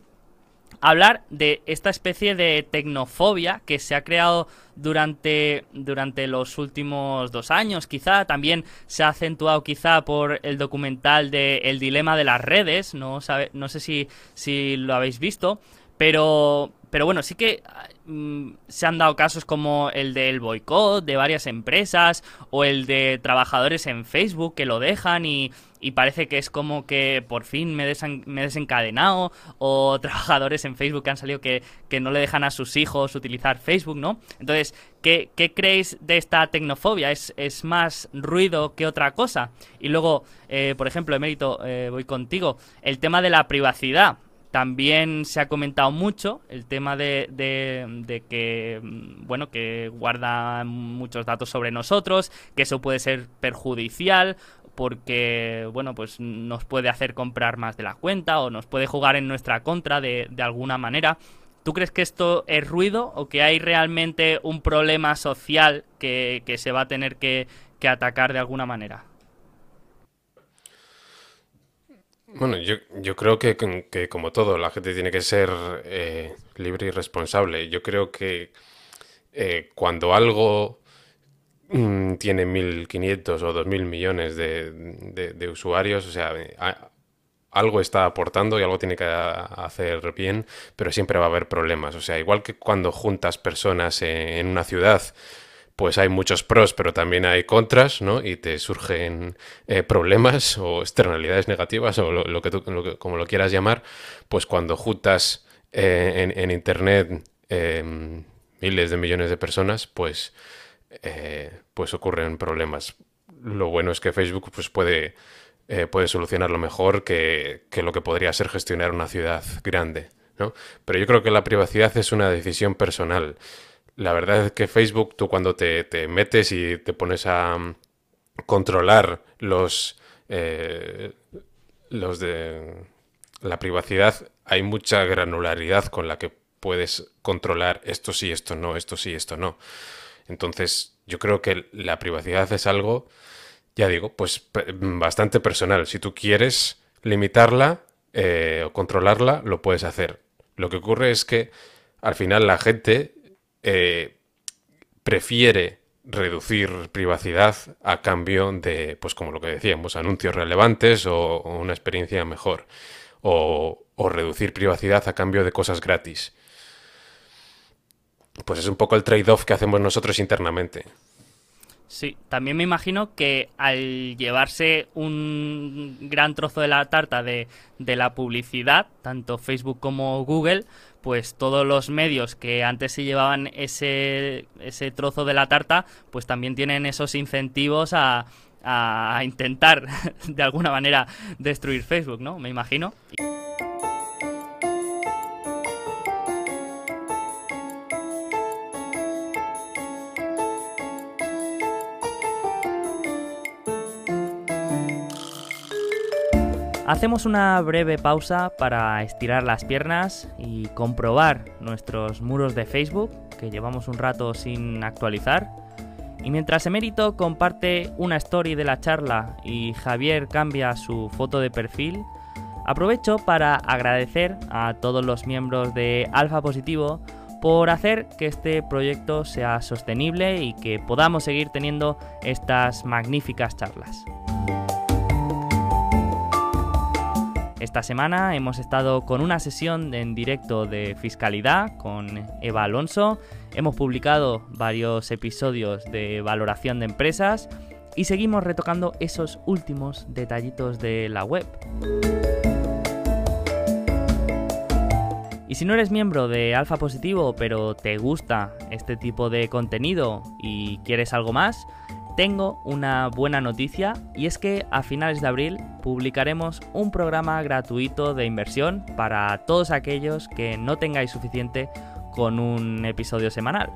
hablar de esta especie de tecnofobia que se ha creado durante, durante los últimos dos años, quizá. También se ha acentuado quizá por el documental de El dilema de las redes, no, no sé si, si lo habéis visto, pero, pero bueno, sí que mm, se han dado casos como el del boicot de varias empresas o el de trabajadores en Facebook que lo dejan y y parece que es como que por fin me, he desencadenado o trabajadores en Facebook que han salido que, no le dejan a sus hijos utilizar Facebook, ¿no? Entonces, ¿qué, creéis de esta tecnofobia? ¿Es, ¿Es, más ruido que otra cosa? Y luego, eh, por ejemplo, Emérito, eh, voy contigo, el tema de la privacidad. También se ha comentado mucho el tema de, de, que, mm, bueno, que guarda muchos datos sobre nosotros, que eso puede ser perjudicial porque, bueno, pues nos puede hacer comprar más de la cuenta o nos puede jugar en nuestra contra de, de alguna manera. ¿Tú crees que esto es ruido o que hay realmente un problema social que, que se va a tener que, que atacar de alguna manera? Bueno, yo, yo creo que, que, como todo, la gente tiene que ser eh, libre y responsable. Yo creo que eh, cuando algo mm, tiene 1.500 o 2.000 millones de, de, usuarios, o sea, algo está aportando y algo tiene que hacer bien, pero siempre va a haber problemas. O sea, igual que cuando juntas personas en una ciudad, pues hay muchos pros, pero también hay contras, ¿no? Y te surgen eh, problemas o externalidades negativas o lo, que tú, como lo quieras llamar, pues cuando juntas eh, en, Internet em, miles de millones de personas, pues, eh, pues ocurren problemas. Lo bueno es que Facebook pues puede, puede solucionarlo mejor que, que lo que podría ser gestionar una ciudad grande, ¿no? Pero yo creo que la privacidad es una decisión personal. La verdad es que Facebook, tú cuando te, metes y te pones a mm, controlar los, eh, los de la privacidad, hay mucha granularidad con la que puedes controlar esto sí, esto no, esto sí, esto no. Entonces, yo creo que la privacidad es algo, ya digo, pues bastante personal. Si tú quieres limitarla eh, o controlarla, lo puedes hacer. Lo que ocurre es que al final la gente eh, prefiere reducir privacidad a cambio de, pues como lo que decíamos, anuncios relevantes o, una experiencia mejor. O, reducir privacidad a cambio de cosas gratis. Pues es un poco el trade-off que hacemos nosotros internamente. Sí, también me imagino que al llevarse un gran trozo de la tarta de, de la publicidad, tanto Facebook como Google, pues todos los medios que antes se llevaban ese, ese trozo de la tarta, pues también tienen esos incentivos a, a intentar de alguna manera destruir Facebook, ¿no? Me imagino. Hacemos una breve pausa para estirar las piernas y comprobar nuestros muros de Facebook, que llevamos un rato sin actualizar. Y mientras Emérito comparte una story de la charla y Javier cambia su foto de perfil, aprovecho para agradecer a todos los miembros de Alfa Positivo por hacer que este proyecto sea sostenible y que podamos seguir teniendo estas magníficas charlas. Esta semana hemos estado con una sesión en directo de fiscalidad con Eva Alonso, hemos publicado varios episodios de valoración de empresas y seguimos retocando esos últimos detallitos de la web. Y si no eres miembro de Alfa Positivo pero te gusta este tipo de contenido y quieres algo más, tengo una buena noticia y es que a finales de abril publicaremos un programa gratuito de inversión para todos aquellos que no tengáis suficiente con un episodio semanal.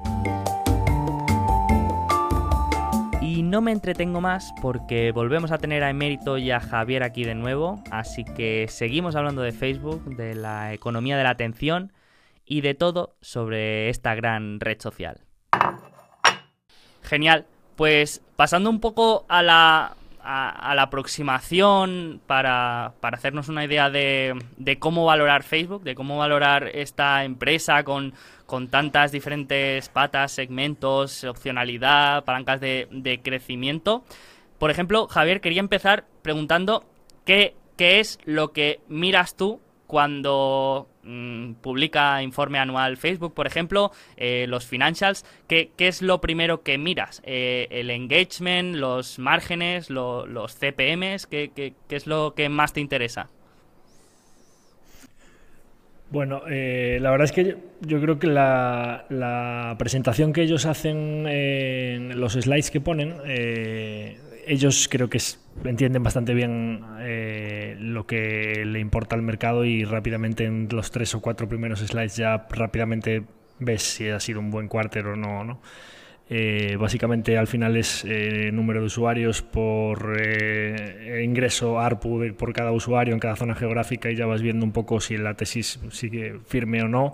Y no me entretengo más porque volvemos a tener a Emérito y a Javier aquí de nuevo, así que seguimos hablando de Facebook, de la economía de la atención y de todo sobre esta gran red social. Genial, pues pasando un poco a la, aproximación para, hacernos una idea de, cómo valorar Facebook, de cómo valorar esta empresa con, tantas diferentes patas, segmentos, opcionalidad, palancas de, crecimiento. Por ejemplo, Javier, quería empezar preguntando qué es lo que miras tú cuando mm, publica informe anual Facebook, por ejemplo, eh, los financials, ¿qué, es lo primero que miras? Eh, ¿El engagement, los márgenes, los CPMs? ¿qué, es lo que más te interesa? Bueno, eh, la verdad es que yo, creo que la, presentación que ellos hacen en los slides que ponen ellos creo que entienden bastante bien lo que le importa al mercado y rápidamente en los tres o cuatro primeros slides ya rápidamente ves si ha sido un buen cuarter o no, ¿no? Eh, básicamente al final es eh, número de usuarios por eh, ingreso ARPU por cada usuario en cada zona geográfica y ya vas viendo un poco si la tesis sigue firme o no,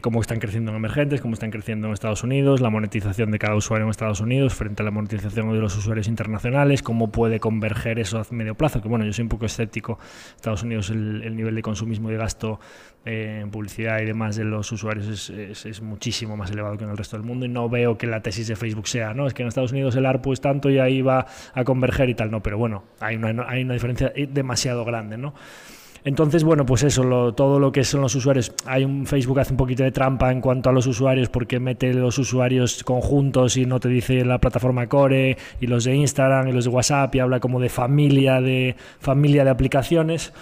cómo están creciendo en emergentes, cómo están creciendo en Estados Unidos, la monetización de cada usuario en Estados Unidos frente a la monetización de los usuarios internacionales, cómo puede converger eso a medio plazo, que bueno, yo soy un poco escéptico, Estados Unidos el, el nivel de consumismo y de gasto en publicidad y demás de los usuarios es, es, muchísimo más elevado que en el resto del mundo y no veo que la tesis de Facebook sea, ¿no? Es que en Estados Unidos el ARPU es tanto y ahí va a converger y tal, no, pero bueno, hay una, hay una diferencia demasiado grande, ¿no? Entonces, bueno, pues eso, todo lo que son los usuarios. Hay un Facebook hace un poquito de trampa en cuanto a los usuarios porque mete los usuarios conjuntos y no te dice la plataforma Core y los de Instagram y los de WhatsApp y habla como de familia de familia de aplicaciones.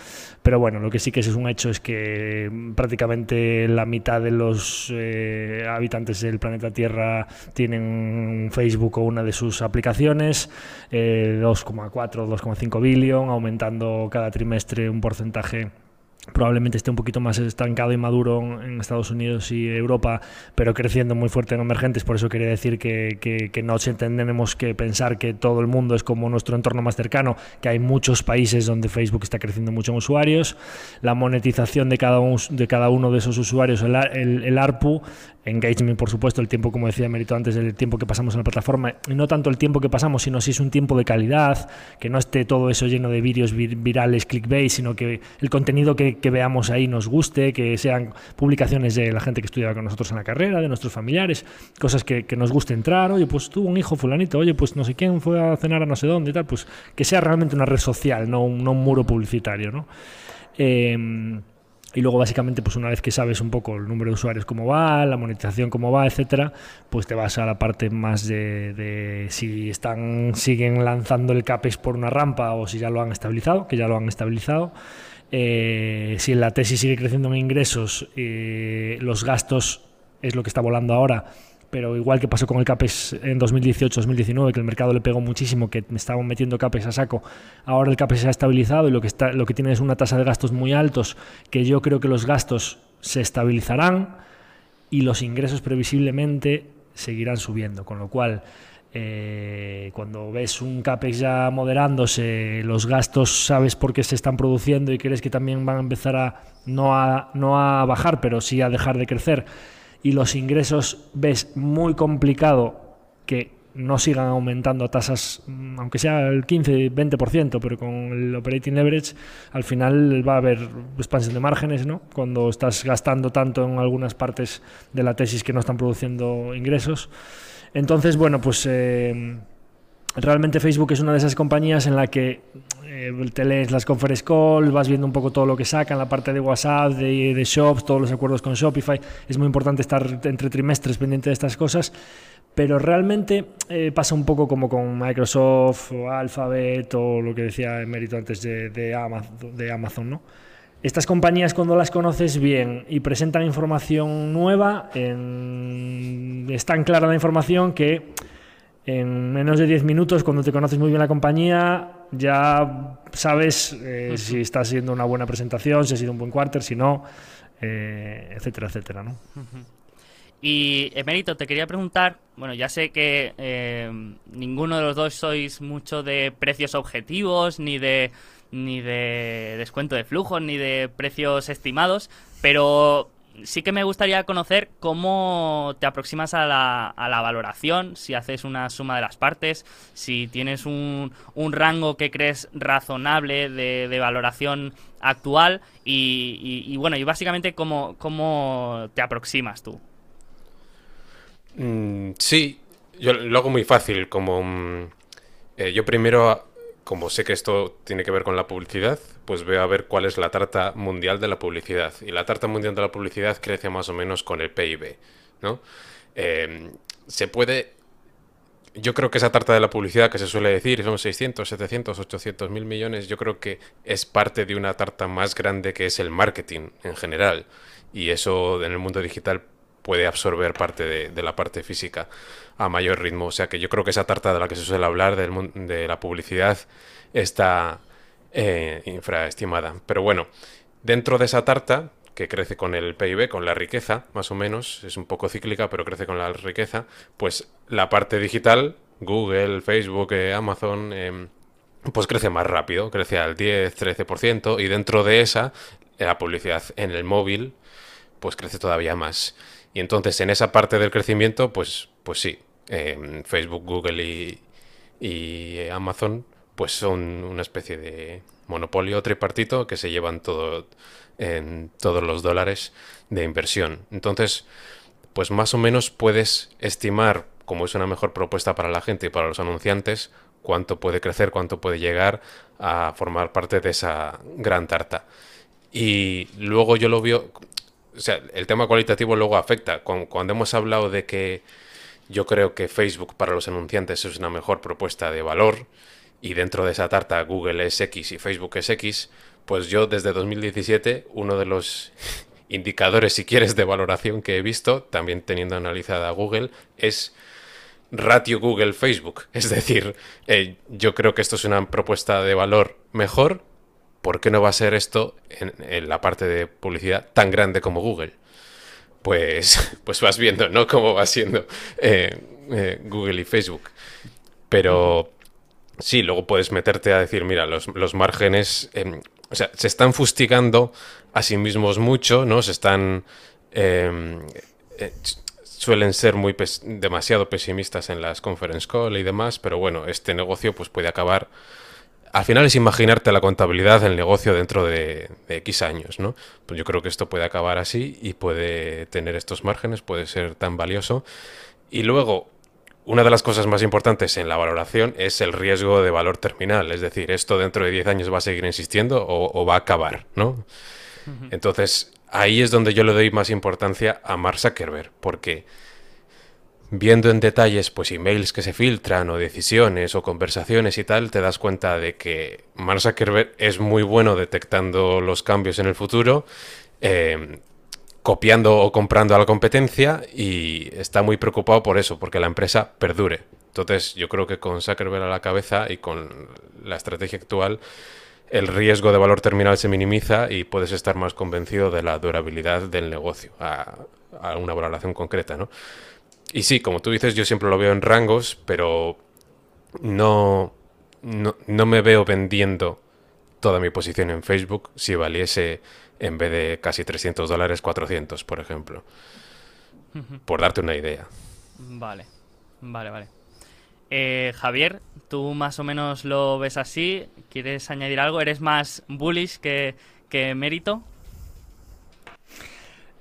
Pero bueno, lo que sí que es un hecho es que prácticamente la mitad de los eh, habitantes del planeta Tierra tienen Facebook o una de sus aplicaciones, 2,4, eh, 2,5 billón, aumentando cada trimestre un porcentaje probablemente esté un poquito más estancado y maduro en Estados Unidos y Europa, pero creciendo muy fuerte en emergentes. Por eso quería decir que, que, no tenemos que pensar que todo el mundo es como nuestro entorno más cercano, que hay muchos países donde Facebook está creciendo mucho en usuarios. La monetización de cada, de cada uno de esos usuarios, el, el, ARPU, engagement, por supuesto, el tiempo, como decía Merito antes, el tiempo que pasamos en la plataforma, y no tanto el tiempo que pasamos, sino si es un tiempo de calidad, que no esté todo eso lleno de vídeos virales, clickbait, sino que el contenido que que, veamos ahí nos guste, que sean publicaciones de la gente que estudiaba con nosotros en la carrera, de nuestros familiares, cosas que, nos guste entrar, oye, pues tuvo un hijo fulanito, oye, pues no sé quién fue a cenar a no sé dónde y tal, pues que sea realmente una red social, no, un muro publicitario, ¿no? Em, y luego básicamente pues una vez que sabes un poco el número de usuarios cómo va, la monetización cómo va, etcétera, pues te vas a la parte más de, de, si están siguen lanzando el CAPEX por una rampa o si ya lo han estabilizado, que ya lo han estabilizado. Eh, si la tesis sigue creciendo en ingresos, eh, los gastos es lo que está volando ahora, pero igual que pasó con el CAPES en 2018-2019, que el mercado le pegó muchísimo, que me estaban metiendo CAPES a saco, ahora el CAPES se ha estabilizado y lo que, está, lo que tiene es una tasa de gastos muy altos, que yo creo que los gastos se estabilizarán y los ingresos previsiblemente seguirán subiendo, con lo cual eh, cuando ves un CAPEX ya moderándose, los gastos sabes por qué se están produciendo y crees que también van a empezar a no a, no a bajar, pero sí a dejar de crecer, y los ingresos ves muy complicado que no sigan aumentando a tasas, mm, aunque sea el 15-20%, pero con el operating leverage, al final va a haber expansión de márgenes, ¿no? Cuando estás gastando tanto en algunas partes de la tesis que no están produciendo ingresos. Entonces, bueno, pues eh, realmente Facebook es una de esas compañías en la que eh, te lees las conference calls, vas viendo un poco todo lo que sacan, la parte de WhatsApp, de, Shops, todos los acuerdos con Shopify. Es muy importante estar entre trimestres pendiente de estas cosas. Pero realmente eh, pasa un poco como con Microsoft Alphabet o lo que decía Emérito antes de, de Amazon, ¿no? Estas compañías cuando las conoces bien y presentan información nueva, es tan clara la información que en menos de 10 minutos, cuando te conoces muy bien la compañía, ya sabes eh, si está siendo una buena presentación, si ha sido un buen quarter, si no, eh, etcétera, etcétera. ¿no? Y Emérito, te quería preguntar, bueno, ya sé que eh, ninguno de los dos sois mucho de precios objetivos, ni de ni de descuento de flujos, ni de precios estimados, pero sí que me gustaría conocer cómo te aproximas a la, a la valoración, si haces una suma de las partes, si tienes un, un rango que crees razonable de, valoración actual y, bueno, y básicamente cómo, cómo te aproximas tú. Mm, sí, yo lo hago muy fácil, como mm, eh, yo primero como sé que esto tiene que ver con la publicidad, pues veo a ver cuál es la tarta mundial de la publicidad. Y la tarta mundial de la publicidad crece más o menos con el PIB, ¿no? Em, se puede... Yo creo que esa tarta de la publicidad que se suele decir, son 600, 700, 800 mil millones, yo creo que es parte de una tarta más grande que es el marketing en general. Y eso en el mundo digital puede absorber parte de, la parte física a mayor ritmo. O sea que yo creo que esa tarta de la que se suele hablar de la publicidad está eh, infraestimada. Pero bueno, dentro de esa tarta, que crece con el PIB, con la riqueza, más o menos, es un poco cíclica, pero crece con la riqueza, pues la parte digital, Google, Facebook, eh, Amazon, em, pues crece más rápido, crece al 10-13%, y dentro de esa, la publicidad en el móvil, pues crece todavía más. Y entonces en esa parte del crecimiento, pues, pues sí, em, Facebook, Google y, y Amazon pues son una especie de monopolio tripartito que se llevan todo en todos los dólares de inversión. Entonces, pues más o menos puedes estimar, como es una mejor propuesta para la gente y para los anunciantes, cuánto puede crecer, cuánto puede llegar a formar parte de esa gran tarta. Y luego yo lo veo, o sea, el tema cualitativo luego afecta. Cuando hemos hablado de que yo creo que Facebook para los anunciantes es una mejor propuesta de valor, y dentro de esa tarta Google es X y Facebook es X, pues yo desde 2017 uno de los indicadores, si quieres, de valoración que he visto, también teniendo analizada Google, es ratio Google-Facebook. Es decir, eh, yo creo que esto es una propuesta de valor mejor. ¿Por qué no va a ser esto en, la parte de publicidad tan grande como Google? Pues, pues vas viendo, ¿no? Cómo va siendo eh, eh, Google y Facebook. Pero Sí, luego puedes meterte a decir, mira, los, márgenes, em, o sea, se están fustigando a sí mismos mucho, ¿no? Se están... Em, eh, suelen ser muy demasiado pesimistas en las conference call y demás, pero bueno, este negocio pues puede acabar... Al final es imaginarte la contabilidad del negocio dentro de, de X años, ¿no? Pues yo creo que esto puede acabar así y puede tener estos márgenes, puede ser tan valioso. Y luego, una de las cosas más importantes en la valoración es el riesgo de valor terminal, es decir, esto dentro de 10 años va a seguir existiendo o, va a acabar, ¿no? Entonces, ahí es donde yo le doy más importancia a Mark Zuckerberg, porque viendo en detalles pues emails que se filtran o decisiones o conversaciones y tal, te das cuenta de que Mark Zuckerberg es muy bueno detectando los cambios en el futuro, eh, copiando o comprando a la competencia y está muy preocupado por eso, porque la empresa perdure. Entonces yo creo que con Zuckerberg a la cabeza y con la estrategia actual, el riesgo de valor terminal se minimiza y puedes estar más convencido de la durabilidad del negocio a, una valoración concreta, ¿no? Y sí, como tú dices, yo siempre lo veo en rangos, pero no, no, no me veo vendiendo toda mi posición en Facebook si valiese en vez de casi 300 dólares, 400, por ejemplo. Por darte una idea. Vale, vale, vale. Eh, Javier, tú más o menos lo ves así. ¿Quieres añadir algo? ¿Eres más bullish que, que mérito?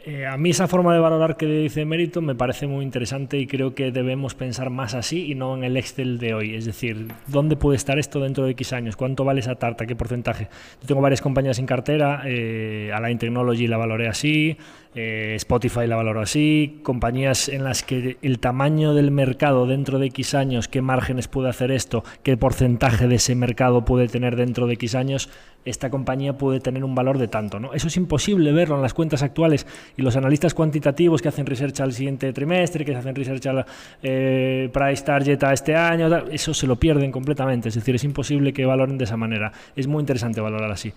Eh, a mí esa forma de valorar que dice mérito me parece muy interesante y creo que debemos pensar más así y no en el Excel de hoy. Es decir, ¿dónde puede estar esto dentro de X años? ¿Cuánto vale esa tarta? ¿Qué porcentaje? Yo tengo varias compañías en cartera, eh, Align Technology la valoré así, eh, Spotify la valoro así, compañías en las que el tamaño del mercado dentro de X años, qué márgenes puede hacer esto, qué porcentaje de ese mercado puede tener dentro de X años, esta compañía puede tener un valor de tanto. ¿no? Eso es imposible verlo en las cuentas actuales y los analistas cuantitativos que hacen research al siguiente trimestre, que hacen research al eh, price target a este año, eso se lo pierden completamente. Es decir, es imposible que valoren de esa manera. Es muy interesante valorar así.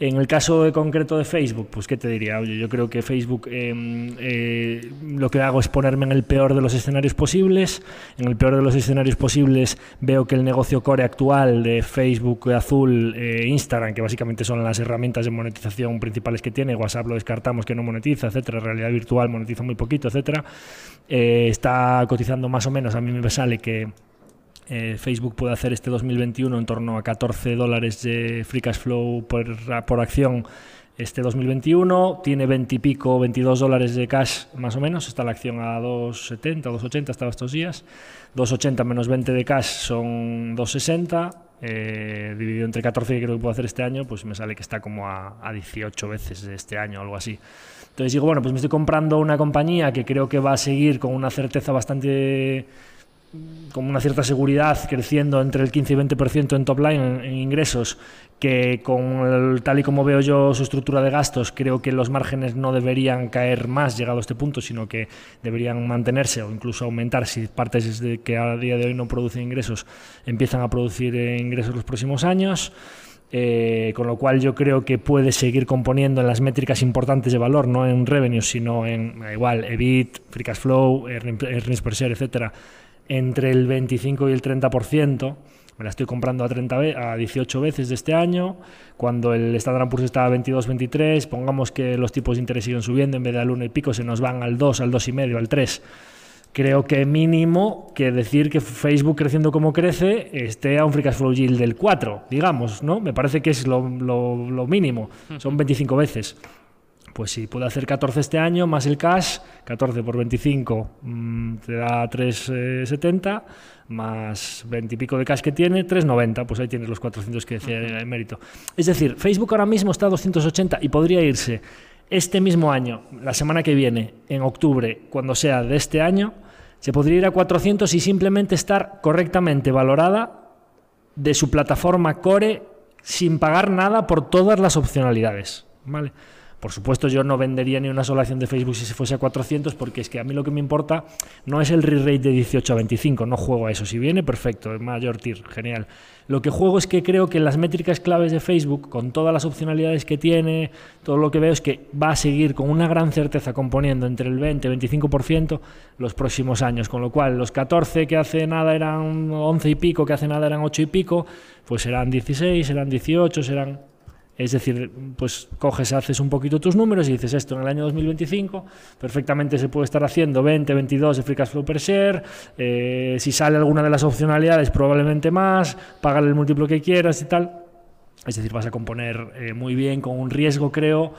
En el caso concreto de Facebook, pues qué te diría, oye, yo creo que Facebook em, eh, lo que hago es ponerme en el peor de los escenarios posibles. En el peor de los escenarios posibles veo que el negocio core actual de Facebook, Azul, eh, Instagram, que básicamente son las herramientas de monetización principales que tiene, WhatsApp lo descartamos que no monetiza, etcétera, realidad virtual monetiza muy poquito, etcétera, eh, está cotizando más o menos, a mí me sale que eh, Facebook puede hacer este 2021 en torno a 14 dólares de free cash flow por, por acción este 2021 tiene 20 y pico, 22 dólares de cash más o menos. Está la acción a 2,70, 2,80 estaba estos días. 2,80 menos 20 de cash son 2,60. Eh, dividido entre 14 que creo que puedo hacer este año, pues me sale que está como a, a 18 veces este año, algo así. Entonces digo, bueno, pues me estoy comprando una compañía que creo que va a seguir con una certeza bastante con una cierta seguridad creciendo entre el 15 y 20% en top line en, ingresos, que con tal y como veo yo su estructura de gastos, creo que los márgenes no deberían caer más llegado a este punto, sino que deberían mantenerse o incluso aumentar si partes que a día de hoy no producen ingresos empiezan a producir eh, ingresos los próximos años. Eh, con lo cual yo creo que puede seguir componiendo en las métricas importantes de valor, no en revenue, sino en igual EBIT, free cash flow, earnings per share, etcétera, entre el 25 y el 30%. Me la estoy comprando a, 30 a 18 veces de este año. Cuando el Standard Poor's estaba a 22, 23, pongamos que los tipos de interés siguen subiendo, en vez de al 1 y pico se nos van al 2, al 2,5, al 3 creo que mínimo que decir que Facebook creciendo como crece esté a un free cash flow yield del 4, digamos, ¿no? Me parece que es lo, mínimo, son 25 veces. Pues si puede hacer 14 este año, más el cash, 14 por 25 mm, te da 3,70, más 20 y pico de cash que tiene, 3,90, pues ahí tienes los 400 que decía el mérito. Es decir, Facebook ahora mismo está a 280 y podría irse este mismo año, la semana que viene, en octubre, cuando sea de este año, se podría ir a 400 y simplemente estar correctamente valorada de su plataforma core sin pagar nada por todas las opcionalidades. ¿vale? Por supuesto, yo no vendería ni una sola acción de Facebook si se fuese a 400, porque es que a mí lo que me importa no es el re-rate de 18 a 25, no juego a eso. Si viene, perfecto, mayor tier, genial. Lo que juego es que creo que las métricas claves de Facebook, con todas las opcionalidades que tiene, todo lo que veo es que va a seguir con una gran certeza componiendo entre el 20 y 25% los próximos años. Con lo cual, los 14 que hace nada eran 11 y pico, que hace nada eran 8 y pico, pues serán 16, serán 18, serán es decir, pues coges, haces un poquito tus números y dices esto en el año 2025, perfectamente se puede estar haciendo 20, 22 de free cash flow per share, eh, si sale alguna de las opcionalidades probablemente más, pagar el múltiplo que quieras y tal. Es decir, vas a componer eh, muy bien con un riesgo, creo,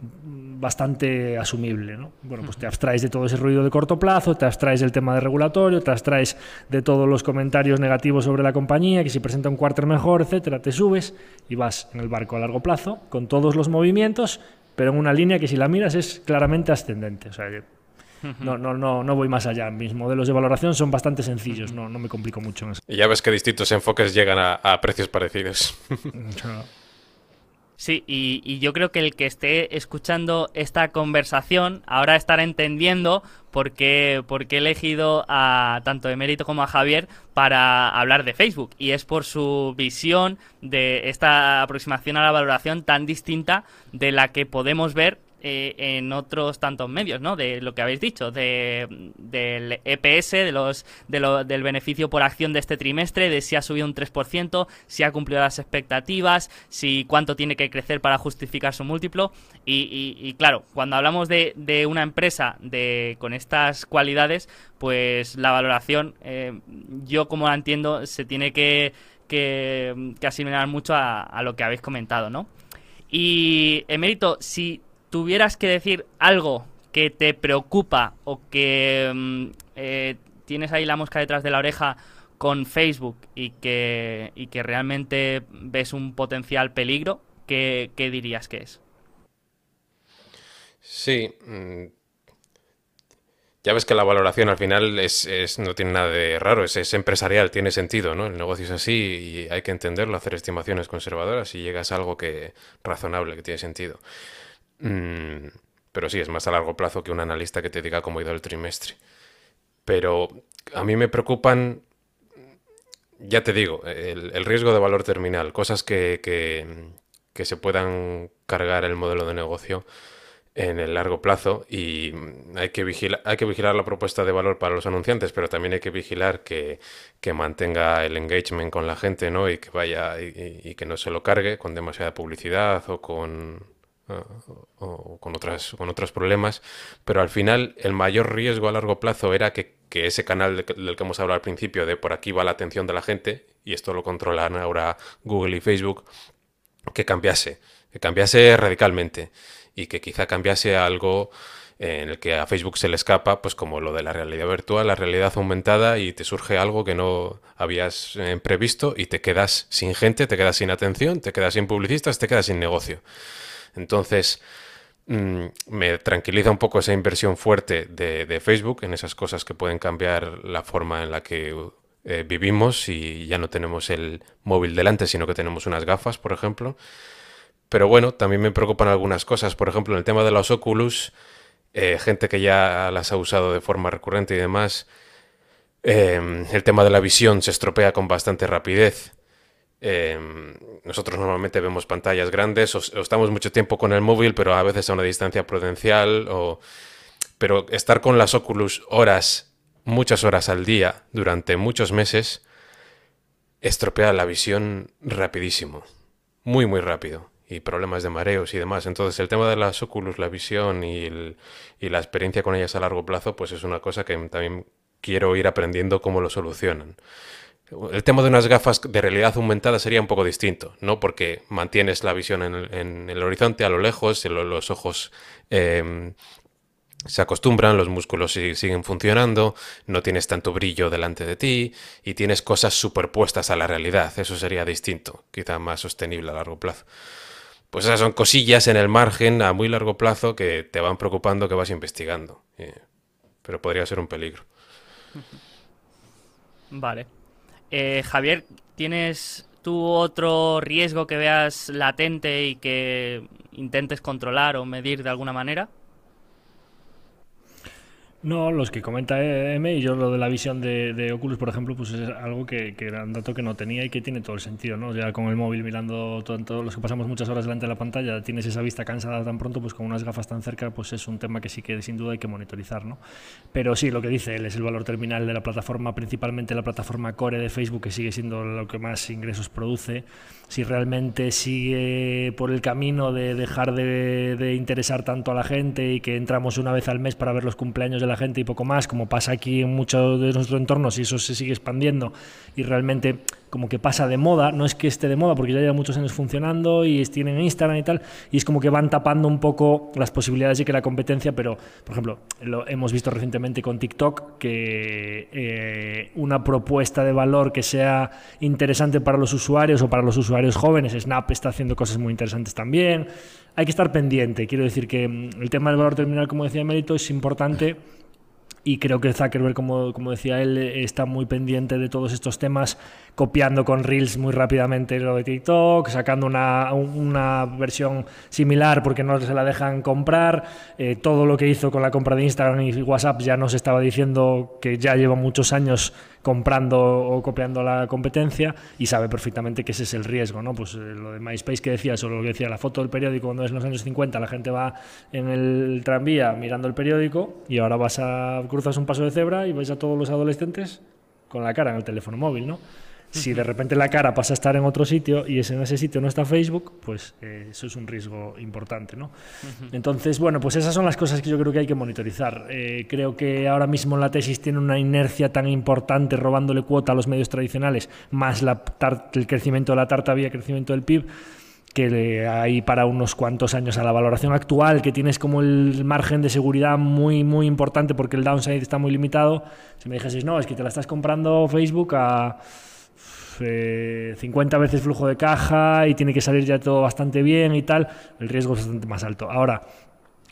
bastante asumible. ¿no? Bueno, pues te abstraes de todo ese ruido de corto plazo, te abstraes del tema de regulatorio, te abstraes de todos los comentarios negativos sobre la compañía, que si presenta un quarter mejor, etcétera, te subes y vas en el barco a largo plazo con todos los movimientos, pero en una línea que si la miras es claramente ascendente. O sea, no, no, no, no voy más allá. Mis modelos de valoración son bastante sencillos, no, no me complico mucho en eso. Y ya ves que distintos enfoques llegan a, a precios parecidos. Sí, y, yo creo que el que esté escuchando esta conversación ahora estará entendiendo por qué, por qué he elegido a tanto Emérito como a Javier para hablar de Facebook. Y es por su visión de esta aproximación a la valoración tan distinta de la que podemos ver eh, en otros tantos medios, ¿no? De lo que habéis dicho, de, del EPS, de los, de lo, del beneficio por acción de este trimestre, de si ha subido un 3%, si ha cumplido las expectativas, si cuánto tiene que crecer para justificar su múltiplo. Y, claro, cuando hablamos de, de, una empresa de, con estas cualidades, pues la valoración, eh, yo como la entiendo, se tiene que, que, asimilar mucho a, a lo que habéis comentado, ¿no? Y, Emérito, si tuvieras que decir algo que te preocupa o que mm, eh, tienes ahí la mosca detrás de la oreja con Facebook y que, y que realmente ves un potencial peligro, ¿qué, dirías que es? Sí. Mm, ya ves que la valoración al final es, no tiene nada de raro, es, empresarial, tiene sentido, ¿no? El negocio es así y hay que entenderlo, hacer estimaciones conservadoras y llegas a algo que razonable, que tiene sentido. Mm, pero sí, es más a largo plazo que un analista que te diga cómo ha ido el trimestre. Pero a mí me preocupan, ya te digo, el, riesgo de valor terminal, cosas que, que, se puedan cargar el modelo de negocio en el largo plazo y hay que, vigilar, hay que vigilar la propuesta de valor para los anunciantes, pero también hay que vigilar que, que mantenga el engagement con la gente ¿no? y que vaya y, que no se lo cargue con demasiada publicidad o con o, con, otras, con otros problemas, pero al final el mayor riesgo a largo plazo era que, ese canal del que hemos hablado al principio, de por aquí va la atención de la gente, y esto lo controlan ahora Google y Facebook, que cambiase, que cambiase radicalmente y que quizá cambiase algo en el que a Facebook se le escapa, pues como lo de la realidad virtual, la realidad aumentada y te surge algo que no habías eh, previsto y te quedas sin gente, te quedas sin atención, te quedas sin publicistas, te quedas sin negocio. Entonces, mm, me tranquiliza un poco esa inversión fuerte de, Facebook en esas cosas que pueden cambiar la forma en la que eh, vivimos y ya no tenemos el móvil delante, sino que tenemos unas gafas, por ejemplo. Pero bueno, también me preocupan algunas cosas. Por ejemplo, en el tema de los Oculus, eh, gente que ya las ha usado de forma recurrente y demás, em, el tema de la visión se estropea con bastante rapidez. Em, nosotros normalmente vemos pantallas grandes o, estamos mucho tiempo con el móvil, pero a veces a una distancia prudencial. O... Pero estar con las Oculus horas, muchas horas al día, durante muchos meses, estropea la visión rapidísimo. Muy, muy rápido y problemas de mareos y demás. Entonces el tema de las Oculus, la visión y, la experiencia con ellas a largo plazo, pues es una cosa que también quiero ir aprendiendo cómo lo solucionan. El tema de unas gafas de realidad aumentada sería un poco distinto, ¿no? Porque mantienes la visión en el, horizonte, a lo lejos, los ojos em, se acostumbran, los músculos siguen funcionando, no tienes tanto brillo delante de ti y tienes cosas superpuestas a la realidad. Eso sería distinto, quizá más sostenible a largo plazo. Pues esas son cosillas en el margen a muy largo plazo que te van preocupando, que vas investigando. Eh, pero podría ser un peligro. Vale. Eh, Javier, ¿tienes tú otro riesgo que veas latente y que intentes controlar o medir de alguna manera? No, los que comenta M y yo lo de la visión de, Oculus, por ejemplo, pues es algo que, era un dato que no tenía y que tiene todo el sentido, ¿no? Ya con el móvil mirando todos los que pasamos muchas horas delante de la pantalla, tienes esa vista cansada tan pronto, pues con unas gafas tan cerca, pues es un tema que sí que sin duda hay que monitorizar, ¿no? Pero sí, lo que dice él es el valor terminal de la plataforma, principalmente la plataforma core de Facebook, que sigue siendo lo que más ingresos produce. Si realmente sigue por el camino de dejar de, de interesar tanto a la gente y que entramos una vez al mes para ver los cumpleaños de la gente y poco más, como pasa aquí en muchos de nuestros entornos y eso se sigue expandiendo y realmente como que pasa de moda, no es que esté de moda porque ya lleva muchos años funcionando y tienen Instagram y tal, y es como que van tapando un poco las posibilidades de que la competencia, pero por ejemplo, lo hemos visto recientemente con TikTok que eh, una propuesta de valor que sea interesante para los usuarios o para los usuarios jóvenes, Snap está haciendo cosas muy interesantes también, hay que estar pendiente, quiero decir que mm, el tema del valor terminal, como decía Mérito, es importante y creo que Zuckerberg, como, como, decía él, está muy pendiente de todos estos temas, copiando con Reels muy rápidamente lo de TikTok, sacando una, una versión similar porque no se la dejan comprar. Eh, todo lo que hizo con la compra de Instagram y WhatsApp ya nos estaba diciendo que ya lleva muchos años comprando o copiando la competencia y sabe perfectamente que ese es el riesgo, ¿no? Pues eh, lo de MySpace que decías o lo que decía la foto del periódico cuando es en los años 50, la gente va en el tranvía mirando el periódico y ahora vas a cruzas un paso de cebra y vais a todos los adolescentes con la cara en el teléfono móvil, ¿no? Si de repente la cara pasa a estar en otro sitio y en ese sitio no está Facebook, pues eh, eso es un riesgo importante, ¿no? Entonces, bueno, pues esas son las cosas que yo creo que hay que monitorizar. Eh, creo que ahora mismo la tesis tiene una inercia tan importante robándole cuota a los medios tradicionales, más la el crecimiento de la tarta vía crecimiento del PIB que hay para unos cuantos años a la valoración actual, que tienes como el margen de seguridad muy, muy importante porque el downside está muy limitado. Si me dijeses, no, es que te la estás comprando Facebook a 50 veces flujo de caja y tiene que salir ya todo bastante bien y tal, el riesgo es bastante más alto. Ahora,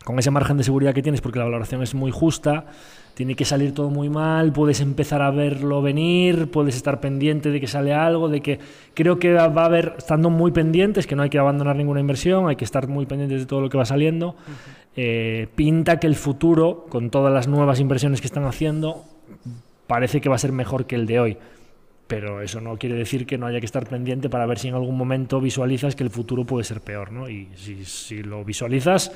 con ese margen de seguridad que tienes, porque la valoración es muy justa, tiene que salir todo muy mal, puedes empezar a verlo venir, puedes estar pendiente de que sale algo, de que creo que va a haber, estando muy pendientes, que no hay que abandonar ninguna inversión, hay que estar muy pendientes de todo lo que va saliendo. Eh, pinta que el futuro, con todas las nuevas inversiones que están haciendo, parece que va a ser mejor que el de hoy pero eso no quiere decir que no haya que estar pendiente para ver si en algún momento visualizas que el futuro puede ser peor, ¿no? Y si, lo visualizas,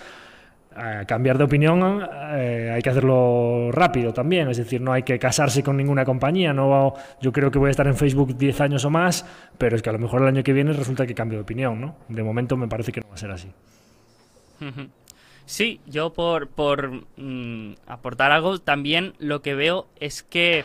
cambiar de opinión eh, hay que hacerlo rápido también, es decir, no hay que casarse con ninguna compañía, no yo creo que voy a estar en Facebook 10 años o más, pero es que a lo mejor el año que viene resulta que cambio de opinión, ¿no? De momento me parece que no va a ser así. Sí, yo por, por mm, aportar algo, también lo que veo es que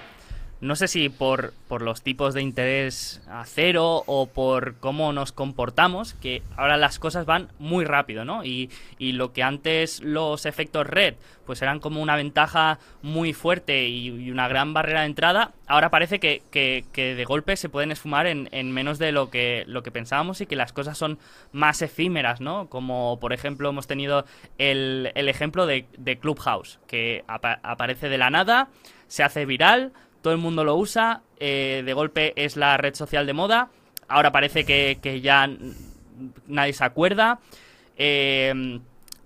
no sé si por, por los tipos de interés a cero o por cómo nos comportamos, que ahora las cosas van muy rápido, ¿no? Y, y lo que antes los efectos red pues eran como una ventaja muy fuerte y, una gran barrera de entrada, ahora parece que, que, de golpe se pueden esfumar en, en, menos de lo que, lo que pensábamos y que las cosas son más efímeras, ¿no? Como por ejemplo hemos tenido el, el ejemplo de, de Clubhouse, que aparece de la nada, se hace viral, todo el mundo lo usa, eh, de golpe es la red social de moda, ahora parece que, ya nadie se acuerda. Eh,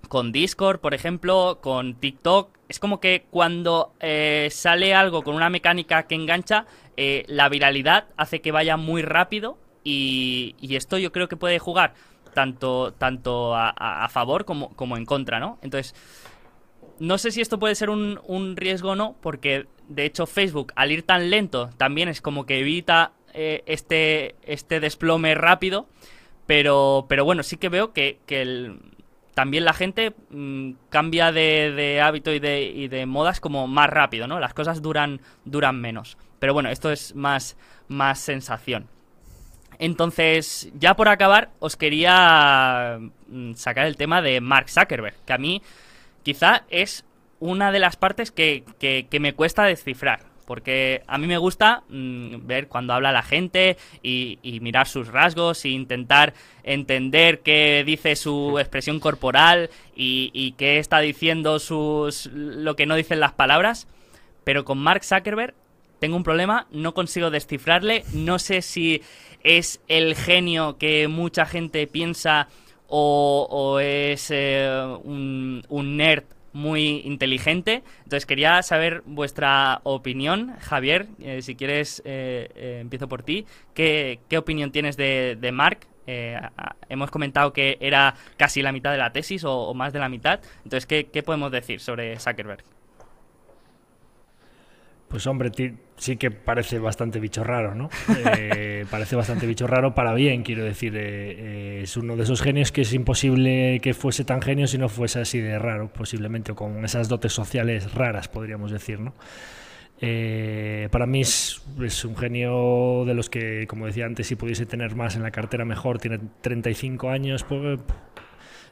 con Discord, por ejemplo, con TikTok, es como que cuando eh, sale algo con una mecánica que engancha, la viralidad hace que vaya muy rápido y, esto yo creo que puede jugar tanto, tanto a, favor como, como, en contra, ¿no? Entonces, no sé si esto puede ser un, un riesgo o no, porque de hecho, Facebook, al ir tan lento, también es como que evita eh, este, este desplome rápido. Pero, pero bueno, sí que veo que, también la gente mm, cambia de, hábito y de, y de, modas como más rápido, ¿no? Las cosas duran, duran menos. Pero bueno, esto es más, más sensación. Entonces, ya por acabar, os quería mm, sacar el tema de Mark Zuckerberg, que a mí quizá es una de las partes que, que, me cuesta descifrar. Porque a mí me gusta mm, ver cuando habla la gente y, mirar sus rasgos e intentar entender qué dice su expresión corporal y, qué está diciendo sus lo que no dicen las palabras. Pero con Mark Zuckerberg tengo un problema, no consigo descifrarle, no sé si es el genio que mucha gente piensa o, es eh, un, nerd muy inteligente. Entonces quería saber vuestra opinión, Javier, eh, si quieres eh, empiezo por ti. ¿Qué, opinión tienes de, Mark? hemos comentado que era casi la mitad de la tesis o, más de la mitad. Entonces, ¿qué, ¿qué podemos decir sobre Zuckerberg? Pues hombre, sí que parece bastante bicho raro, ¿no? Eh, parece bastante bicho raro para bien, quiero decir. Eh, eh, es uno de esos genios que es imposible que fuese tan genio si no fuese así de raro, posiblemente, o con esas dotes sociales raras, podríamos decir, ¿no? para mí es, es, un genio de los que, como decía antes, si pudiese tener más en la cartera mejor, tiene 35 años, pues,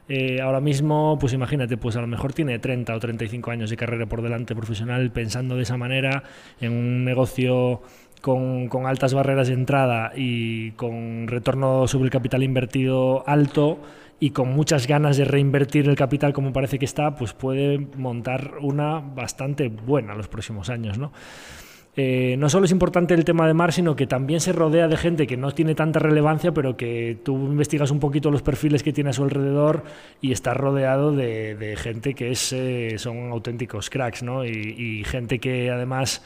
eh, ahora mismo, pues imagínate, pues a lo mejor tiene 30 o 35 años de carrera por delante profesional pensando de esa manera en un negocio con, con, altas barreras de entrada y con retorno sobre el capital invertido alto y con muchas ganas de reinvertir el capital como parece que está, pues puede montar una bastante buena los próximos años, ¿no? Eh, no solo es importante el tema de mar, sino que también se rodea de gente que no tiene tanta relevancia, pero que tú investigas un poquito los perfiles que tiene a su alrededor y está rodeado de, gente que es, eh, son auténticos cracks, ¿no? Y, gente que además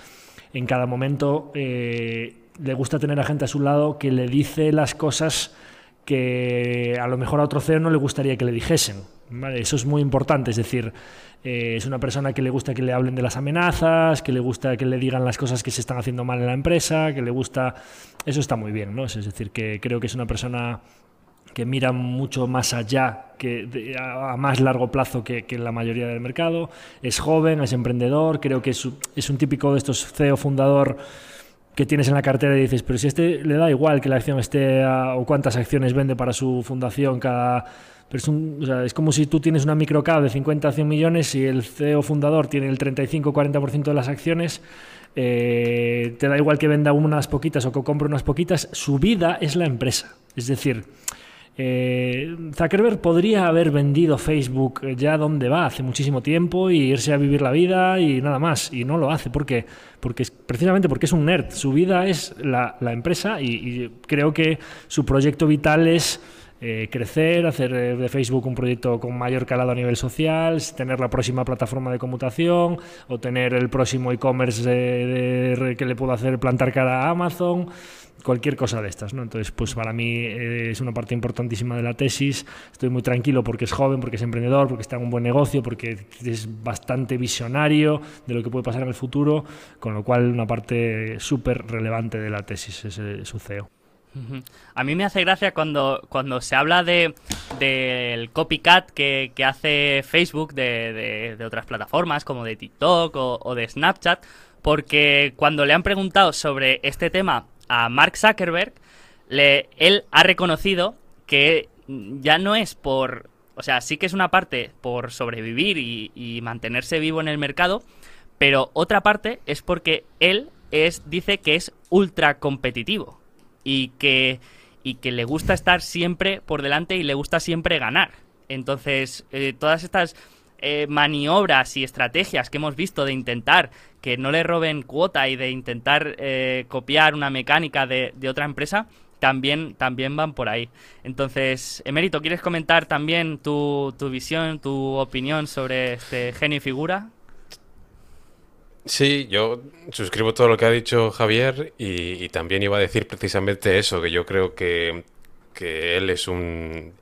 en cada momento eh, le gusta tener a gente a su lado que le dice las cosas que a lo mejor a otro CEO no le gustaría que le dijesen. Eso es muy importante, es decir, eh, es una persona que le gusta que le hablen de las amenazas, que le gusta que le digan las cosas que se están haciendo mal en la empresa, que le gusta... Eso está muy bien, ¿no? Es decir, que creo que es una persona que mira mucho más allá, que a, más largo plazo que, la mayoría del mercado. Es joven, es emprendedor, creo que es, es un típico de estos CEO fundador que tienes en la cartera y dices, pero si este le da igual que la acción esté o cuántas acciones vende para su fundación cada pero es, como si tú tienes una microcap de 50 a 100 millones y el CEO fundador tiene el 35-40% de las acciones, eh, te da igual que venda unas poquitas o que compre unas poquitas, su vida es la empresa. Es decir, eh, Zuckerberg podría haber vendido Facebook ya donde va hace muchísimo tiempo y irse a vivir la vida y nada más. Y no lo hace. ¿Por qué? Porque precisamente porque es un nerd. Su vida es la, empresa y creo que su proyecto vital es eh, crecer, hacer eh, de Facebook un proyecto con mayor calado a nivel social, tener la próxima plataforma de conmutación o tener el próximo e-commerce que le puedo hacer plantar cara a Amazon, cualquier cosa de estas. ¿no? Entonces, pues para mí eh, es una parte importantísima de la tesis. Estoy muy tranquilo porque es joven, porque es emprendedor, porque está en un buen negocio, porque es bastante visionario de lo que puede pasar en el futuro, con lo cual una parte súper relevante de la tesis es su CEO. A mí me hace gracia cuando, cuando se habla de del copycat que, que hace Facebook de, de, otras plataformas como de TikTok o, de Snapchat, porque cuando le han preguntado sobre este tema a Mark Zuckerberg, le, él ha reconocido que ya no es por... O sea, sí que es una parte por sobrevivir y, mantenerse vivo en el mercado, pero otra parte es porque él es, dice que es ultra competitivo y que, y que le gusta estar siempre por delante y le gusta siempre ganar. Entonces, eh, todas estas eh, maniobras y estrategias que hemos visto de intentar que no le roben cuota y de intentar eh, copiar una mecánica de, otra empresa, también, también van por ahí. Entonces, Emérito, ¿quieres comentar también tu, tu visión, tu opinión sobre este genio y figura? Sí, yo suscribo todo lo que ha dicho Javier y, también iba a decir precisamente eso, que yo creo que, que él es un...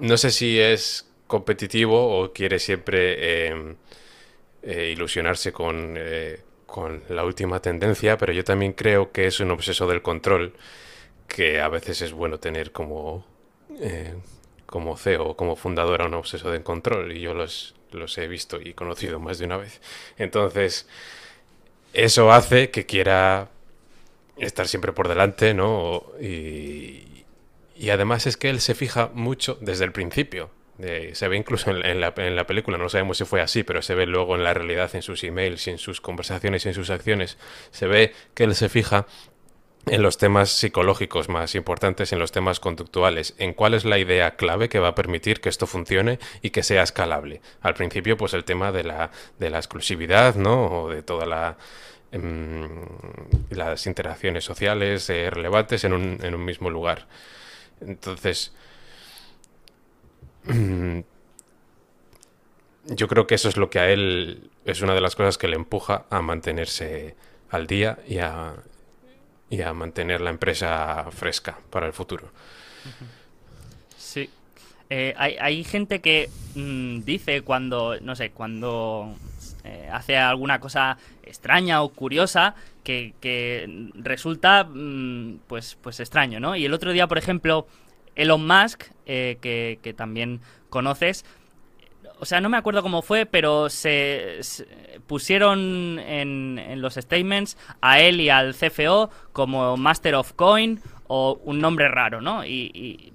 No sé si es competitivo o quiere siempre em, eh, ilusionarse con, eh, con la última tendencia, pero yo también creo que es un obseso del control que a veces es bueno tener como, eh, como CEO como fundadora un obseso del control y yo los, los he visto y conocido más de una vez. Entonces, eso hace que quiera estar siempre por delante, ¿no? Y, y además es que él se fija mucho desde el principio se ve incluso en, la, película, no sabemos si fue así, pero se ve luego en la realidad, en sus emails, en sus conversaciones en sus acciones, se ve que él se fija en los temas psicológicos más importantes, en los temas conductuales, en cuál es la idea clave que va a permitir que esto funcione y que sea escalable. Al principio, pues el tema de la, de la exclusividad, ¿no? O de toda la em, las interacciones sociales eh, relevantes en un, en un mismo lugar. Entonces, yo creo que eso es lo que a él es una de las cosas que le empuja a mantenerse al día y a, y a mantener la empresa fresca para el futuro. Sí. Eh, hay, gente que mm, dice cuando, no sé, cuando eh, hace alguna cosa extraña o curiosa que, resulta mm, pues, pues extraño, ¿no? Y el otro día, por ejemplo, Elon Musk, eh, que, también conoces, o sea, no me acuerdo cómo fue, pero se, pusieron en, los statements a él y al CFO como Master of Coin o un nombre raro, ¿no? Y,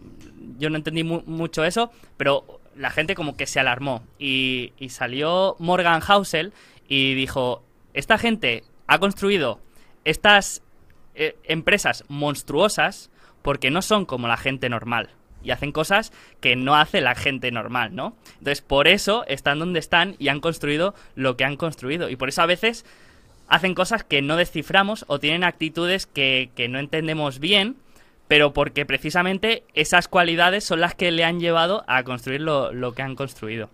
yo no entendí mucho eso, pero la gente como que se alarmó. Y, salió Morgan Housel y dijo, esta gente ha construido estas eh, empresas monstruosas porque no son como la gente normal y hacen cosas que no hace la gente normal, ¿no? Entonces, por eso están donde están y han construido lo que han construido. Y por eso a veces hacen cosas que no desciframos o tienen actitudes que, no entendemos bien, pero porque precisamente esas cualidades son las que le han llevado a construir lo que han construido.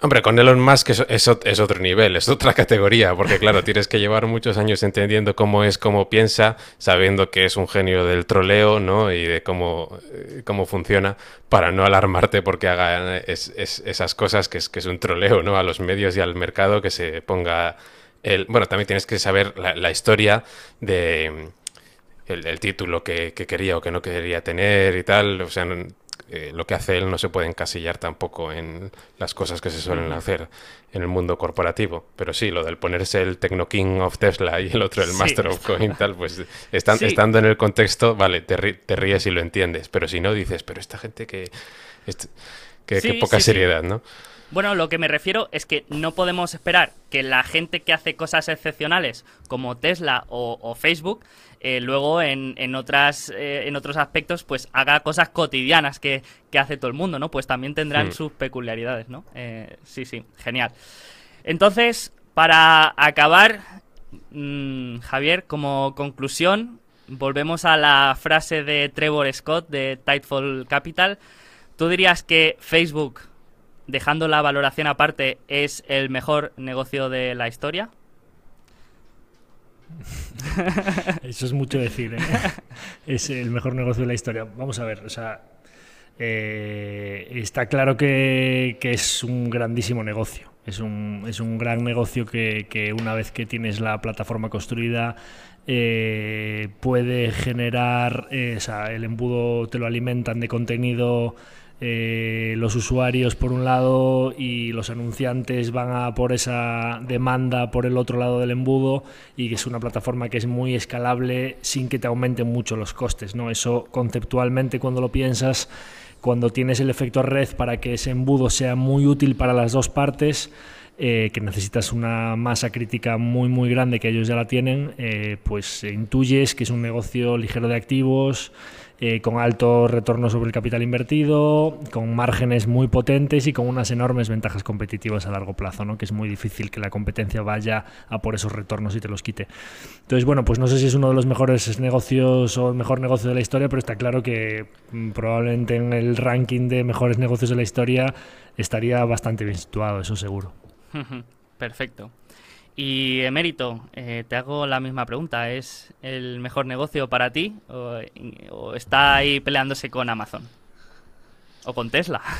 Hombre, con Elon Musk es, es, otro nivel, es otra categoría, porque claro, tienes que llevar muchos años entendiendo cómo es, cómo piensa, sabiendo que es un genio del troleo, ¿no? Y de cómo, eh, cómo funciona, para no alarmarte porque haga esas cosas que es, que es un troleo, ¿no? A los medios y al mercado, que se ponga... El, bueno, también tienes que saber la, historia de... El, título que, que, quería o que no quería tener y tal, o sea, eh, lo que hace él no se puede encasillar tampoco en las cosas que se suelen hacer en el mundo corporativo. Pero sí, lo del ponerse el Techno King of Tesla y el otro el Master of Coin, tal, pues estando en el contexto, vale, te, ríes y lo entiendes. Pero si no, dices, pero esta gente que... que, poca seriedad, ¿no? Bueno, lo que me refiero es que no podemos esperar que la gente que hace cosas excepcionales como Tesla o Facebook eh, luego en, otras, eh, en otros aspectos pues haga cosas cotidianas que, hace todo el mundo, ¿no? Pues también tendrán hmm. sus peculiaridades, ¿no? Eh, sí, sí, genial. Entonces, para acabar, mm, Javier, como conclusión, volvemos a la frase de Trevor Scott de Tidefall Capital. ¿Tú dirías que Facebook, dejando la valoración aparte, es el mejor negocio de la historia? Eso es mucho decir. ¿eh? Es el mejor negocio de la historia. Vamos a ver, o sea, eh, está claro que, es un grandísimo negocio. Es un, es un gran negocio que, una vez que tienes la plataforma construida eh, puede generar, o sea, el embudo te lo alimentan de contenido eh, los usuarios por un lado y los anunciantes van a por esa demanda por el otro lado del embudo y que es una plataforma que es muy escalable sin que te aumenten mucho los costes. ¿no? Eso conceptualmente cuando lo piensas, cuando tienes el efecto red para que ese embudo sea muy útil para las dos partes, eh, que necesitas una masa crítica muy muy grande que ellos ya la tienen, eh, pues intuyes que es un negocio ligero de activos, eh, con alto retorno sobre el capital invertido, con márgenes muy potentes y con unas enormes ventajas competitivas a largo plazo, ¿no? que es muy difícil que la competencia vaya a por esos retornos y te los quite. Entonces, bueno, pues no sé si es uno de los mejores negocios o el mejor negocio de la historia, pero está claro que mm, probablemente en el ranking de mejores negocios de la historia estaría bastante bien situado, eso seguro. Perfecto. Y Emérito, eh, te hago la misma pregunta. ¿Es el mejor negocio para ti o, está ahí peleándose con Amazon? ¿O con Tesla?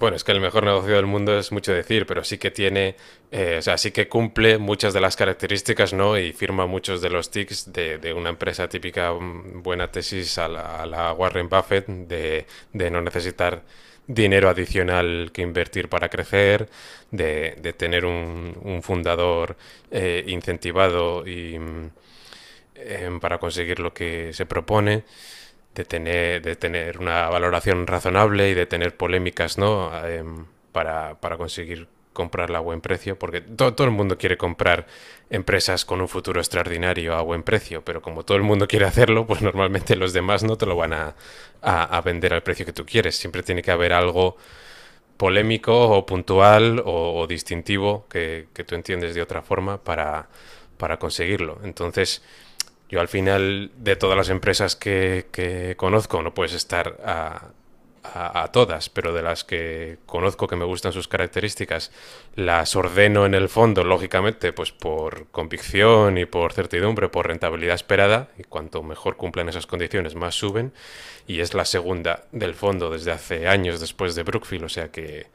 Bueno, es que el mejor negocio del mundo es mucho decir, pero sí que tiene, eh, o sea, sí que cumple muchas de las características, ¿no? Y firma muchos de los tics de, una empresa típica, mm, buena tesis a la, Warren Buffett, de, de no necesitar dinero adicional que invertir para crecer, de, tener un, fundador eh, incentivado y em, para conseguir lo que se propone, de tener, de tener una valoración razonable y de tener polémicas ¿no? Em, para, para conseguir comprarla a buen precio, porque todo, el mundo quiere comprar empresas con un futuro extraordinario a buen precio, pero como todo el mundo quiere hacerlo, pues normalmente los demás no te lo van a, vender al precio que tú quieres. Siempre tiene que haber algo polémico o puntual o, distintivo que, tú entiendes de otra forma para, para conseguirlo. Entonces, yo al final de todas las empresas que, que conozco no puedes estar a, a, todas, pero de las que conozco que me gustan sus características, las ordeno en el fondo, lógicamente, pues por convicción y por certidumbre, por rentabilidad esperada, y cuanto mejor cumplan esas condiciones, más suben, y es la segunda del fondo desde hace años después de Brookfield, o sea que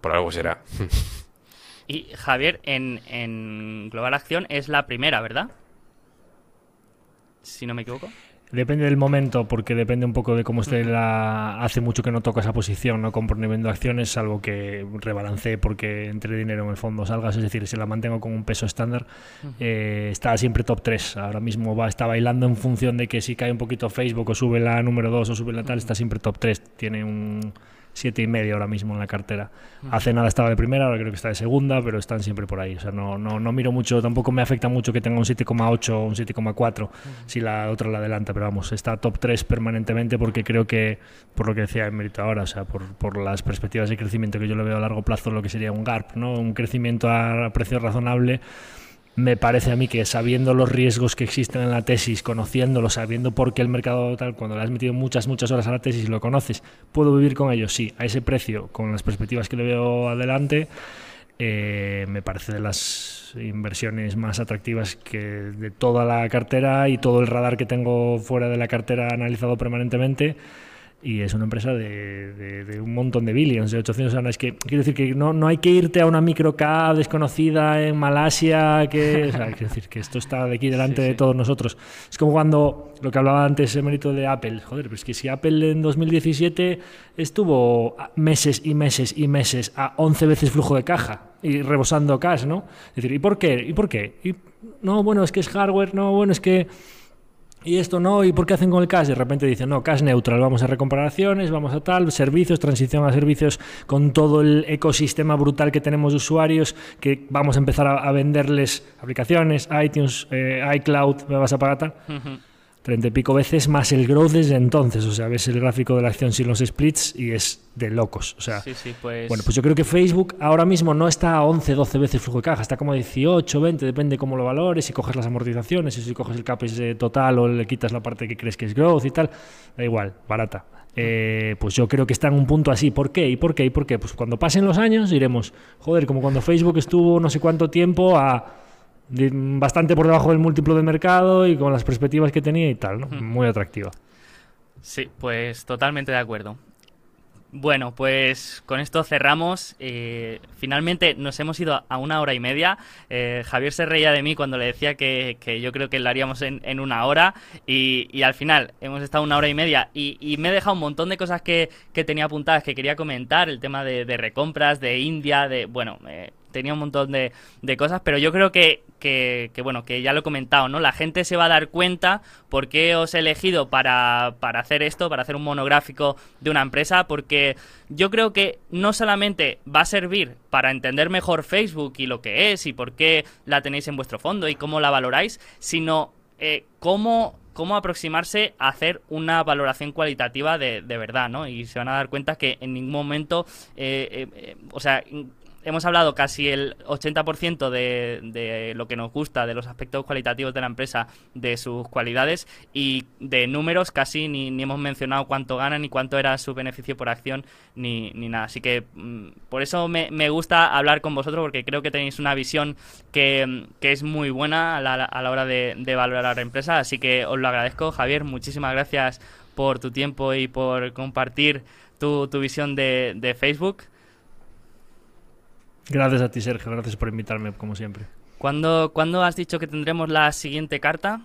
por algo será. y Javier, en, en Global Acción es la primera, ¿verdad? Si no me equivoco. Depende del momento, porque depende un poco de cómo esté la... Hace mucho que no toco esa posición, no compro ni vendo acciones, salvo que rebalancé porque entre dinero en el fondo salgas, es decir, si la mantengo con un peso estándar, eh, está siempre top 3. Ahora mismo va, está bailando en función de que si cae un poquito Facebook o sube la número 2 o sube la tal, está siempre top 3. Tiene un siete y medio ahora mismo en la cartera. Hace nada estaba de primera, ahora creo que está de segunda, pero están siempre por ahí. O sea, no, no, no miro mucho, tampoco me afecta mucho que tenga un 7,8 o un 7,4 si la otra la adelanta, pero vamos, está top 3 permanentemente porque creo que, por lo que decía en mérito ahora, o sea, por, por las perspectivas de crecimiento que yo le veo a largo plazo, lo que sería un GARP, ¿no? Un crecimiento a precio razonable me parece a mí que sabiendo los riesgos que existen en la tesis, conociéndolo, sabiendo por qué el mercado tal, cuando le has metido muchas, muchas horas a la tesis lo conoces, ¿puedo vivir con ello? Sí, a ese precio, con las perspectivas que le veo adelante, eh, me parece de las inversiones más atractivas que de toda la cartera y todo el radar que tengo fuera de la cartera analizado permanentemente y es una empresa de, un montón de billions, de 800 años. Es que quiero decir que no, no hay que irte a una micro desconocida en Malasia, que, quiero decir que esto está de aquí delante de todos nosotros. Es como cuando lo que hablaba antes, el mérito de Apple. Joder, pero es que si Apple en 2017 estuvo meses y meses y meses a 11 veces flujo de caja y rebosando cash, ¿no? Es decir, ¿y por qué? ¿Y por qué? Y, no, bueno, es que es hardware, no, bueno, es que y esto no, ¿y por qué hacen con el cash? De repente dicen, no, cash neutral, vamos a recomprar acciones, vamos a tal, servicios, transición a servicios con todo el ecosistema brutal que tenemos de usuarios, que vamos a empezar a, venderles aplicaciones, iTunes, eh, iCloud, me vas a pagar tal. 30 y pico veces más el growth desde entonces. O sea, ves el gráfico de la acción sin los splits y es de locos. O sea, pues... bueno, pues yo creo que Facebook ahora mismo no está a 11, 12 veces flujo de caja, está como 18, 20, depende cómo lo valores, si coges las amortizaciones, si coges el CAPEX total o le quitas la parte que crees que es growth y tal, da igual, barata. Eh, pues yo creo que está en un punto así. ¿Por qué? ¿Y por qué? ¿Y por qué? Pues cuando pasen los años diremos, joder, como cuando Facebook estuvo no sé cuánto tiempo a bastante por debajo del múltiplo de mercado y con las perspectivas que tenía y tal, ¿no? Muy atractiva. Sí, pues totalmente de acuerdo. Bueno, pues con esto cerramos. Eh, finalmente nos hemos ido a una hora y media. Eh, Javier se reía de mí cuando le decía que, yo creo que lo haríamos en, una hora y, al final hemos estado una hora y media y, me he dejado un montón de cosas que, tenía apuntadas que quería comentar, el tema de, recompras, de India, de... Bueno, eh, tenía un montón de, cosas, pero yo creo que, que, bueno, que ya lo he comentado, ¿no? La gente se va a dar cuenta por qué os he elegido para, para hacer esto, para hacer un monográfico de una empresa, porque yo creo que no solamente va a servir para entender mejor Facebook y lo que es y por qué la tenéis en vuestro fondo y cómo la valoráis, sino eh, cómo cómo aproximarse a hacer una valoración cualitativa de, de, verdad, ¿no? Y se van a dar cuenta que en ningún momento, eh, eh, o sea, hemos hablado casi el 80% de, de, lo que nos gusta, de los aspectos cualitativos de la empresa, de sus cualidades y de números casi ni, ni hemos mencionado cuánto ganan ni cuánto era su beneficio por acción ni, ni nada. Así que mm, por eso me, me, gusta hablar con vosotros porque creo que tenéis una visión que, que es muy buena a la, a la hora de, de valorar la empresa. Así que os lo agradezco, Javier. Muchísimas gracias por tu tiempo y por compartir tu, tu visión de, de Facebook. Gracias a ti, Sergio. Gracias por invitarme, como siempre. ¿Cuándo, ¿cuándo has dicho que tendremos la siguiente carta?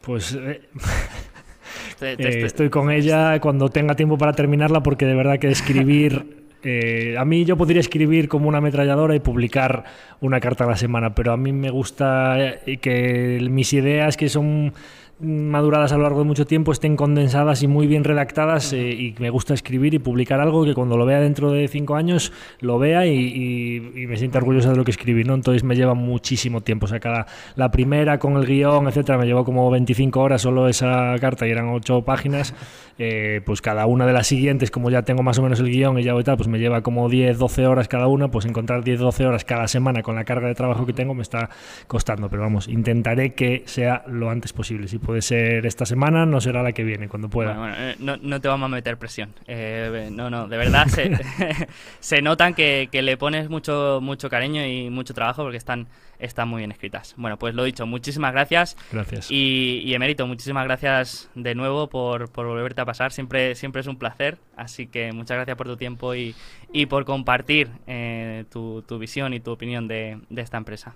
Pues eh, eh, estoy con ella cuando tenga tiempo para terminarla, porque de verdad que escribir. Eh, a mí yo podría escribir como una ametralladora y publicar una carta a la semana, pero a mí me gusta que mis ideas, que son maduradas a lo largo de mucho tiempo estén condensadas y muy bien redactadas eh, y me gusta escribir y publicar algo que cuando lo vea dentro de cinco años lo vea y, me sienta orgullosa de lo que escribí, ¿no? Entonces me lleva muchísimo tiempo, o sea, cada, la primera con el guion, etcétera, me llevó como 25 horas solo esa carta y eran ocho páginas, eh, pues cada una de las siguientes, como ya tengo más o menos el guion y ya voy tal, pues me lleva como 10, 12 horas cada una, pues encontrar 10, 12 horas cada semana con la carga de trabajo que tengo me está costando, pero vamos, intentaré que sea lo antes posible, si puede ser esta semana, no será la que viene, cuando pueda. Bueno, eh, no, no, te vamos a meter presión. Eh, no, no, de verdad se, se notan que, que, le pones mucho, mucho cariño y mucho trabajo porque están, están muy bien escritas. Bueno, pues lo dicho, muchísimas gracias. Gracias. Y, y Emérito, muchísimas gracias de nuevo por, por volverte a pasar. Siempre, siempre es un placer. Así que muchas gracias por tu tiempo y, y por compartir eh, tu, tu visión y tu opinión de, de esta empresa.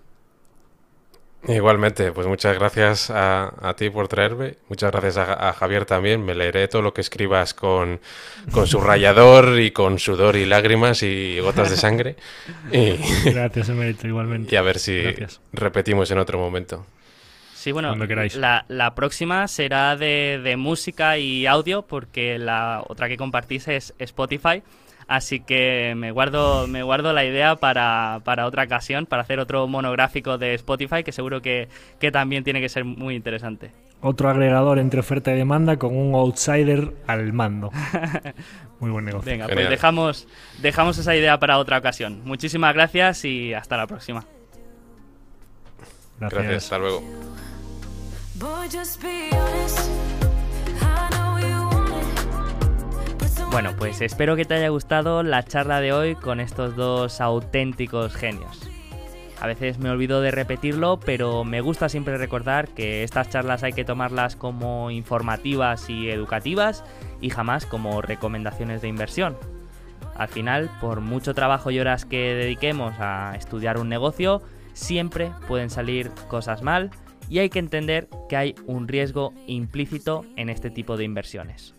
Igualmente, pues muchas gracias a, ti por traerme, muchas gracias a, Javier también, me leeré todo lo que escribas con, con su rayador y con sudor y lágrimas y gotas de sangre. Y, gracias, Emerito, igualmente. Y a ver si repetimos en otro momento. Sí, bueno, la, la, próxima será de, de música y audio porque la otra que compartís es Spotify. Así que me guardo, me guardo la idea para, para, otra ocasión, para hacer otro monográfico de Spotify, que seguro que, que también tiene que ser muy interesante. Otro agregador entre oferta y demanda con un outsider al mando. Muy buen negocio. Venga, pues dejamos, dejamos esa idea para otra ocasión. Muchísimas gracias y hasta la próxima. Gracias, gracias hasta luego. Bueno, pues espero que te haya gustado la charla de hoy con estos dos auténticos genios. A veces me olvido de repetirlo, pero me gusta siempre recordar que estas charlas hay que tomarlas como informativas y educativas y jamás como recomendaciones de inversión. Al final, por mucho trabajo y horas que dediquemos a estudiar un negocio, siempre pueden salir cosas mal y hay que entender que hay un riesgo implícito en este tipo de inversiones.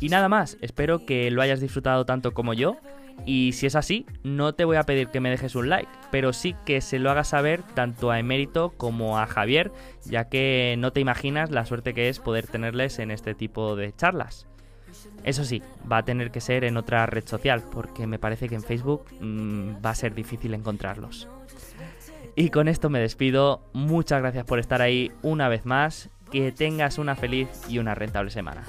Y nada más, espero que lo hayas disfrutado tanto como yo. Y si es así, no te voy a pedir que me dejes un like, pero sí que se lo hagas saber tanto a Emérito como a Javier, ya que no te imaginas la suerte que es poder tenerles en este tipo de charlas. Eso sí, va a tener que ser en otra red social, porque me parece que en Facebook mm, va a ser difícil encontrarlos. Y con esto me despido. Muchas gracias por estar ahí una vez más. Que tengas una feliz y una rentable semana.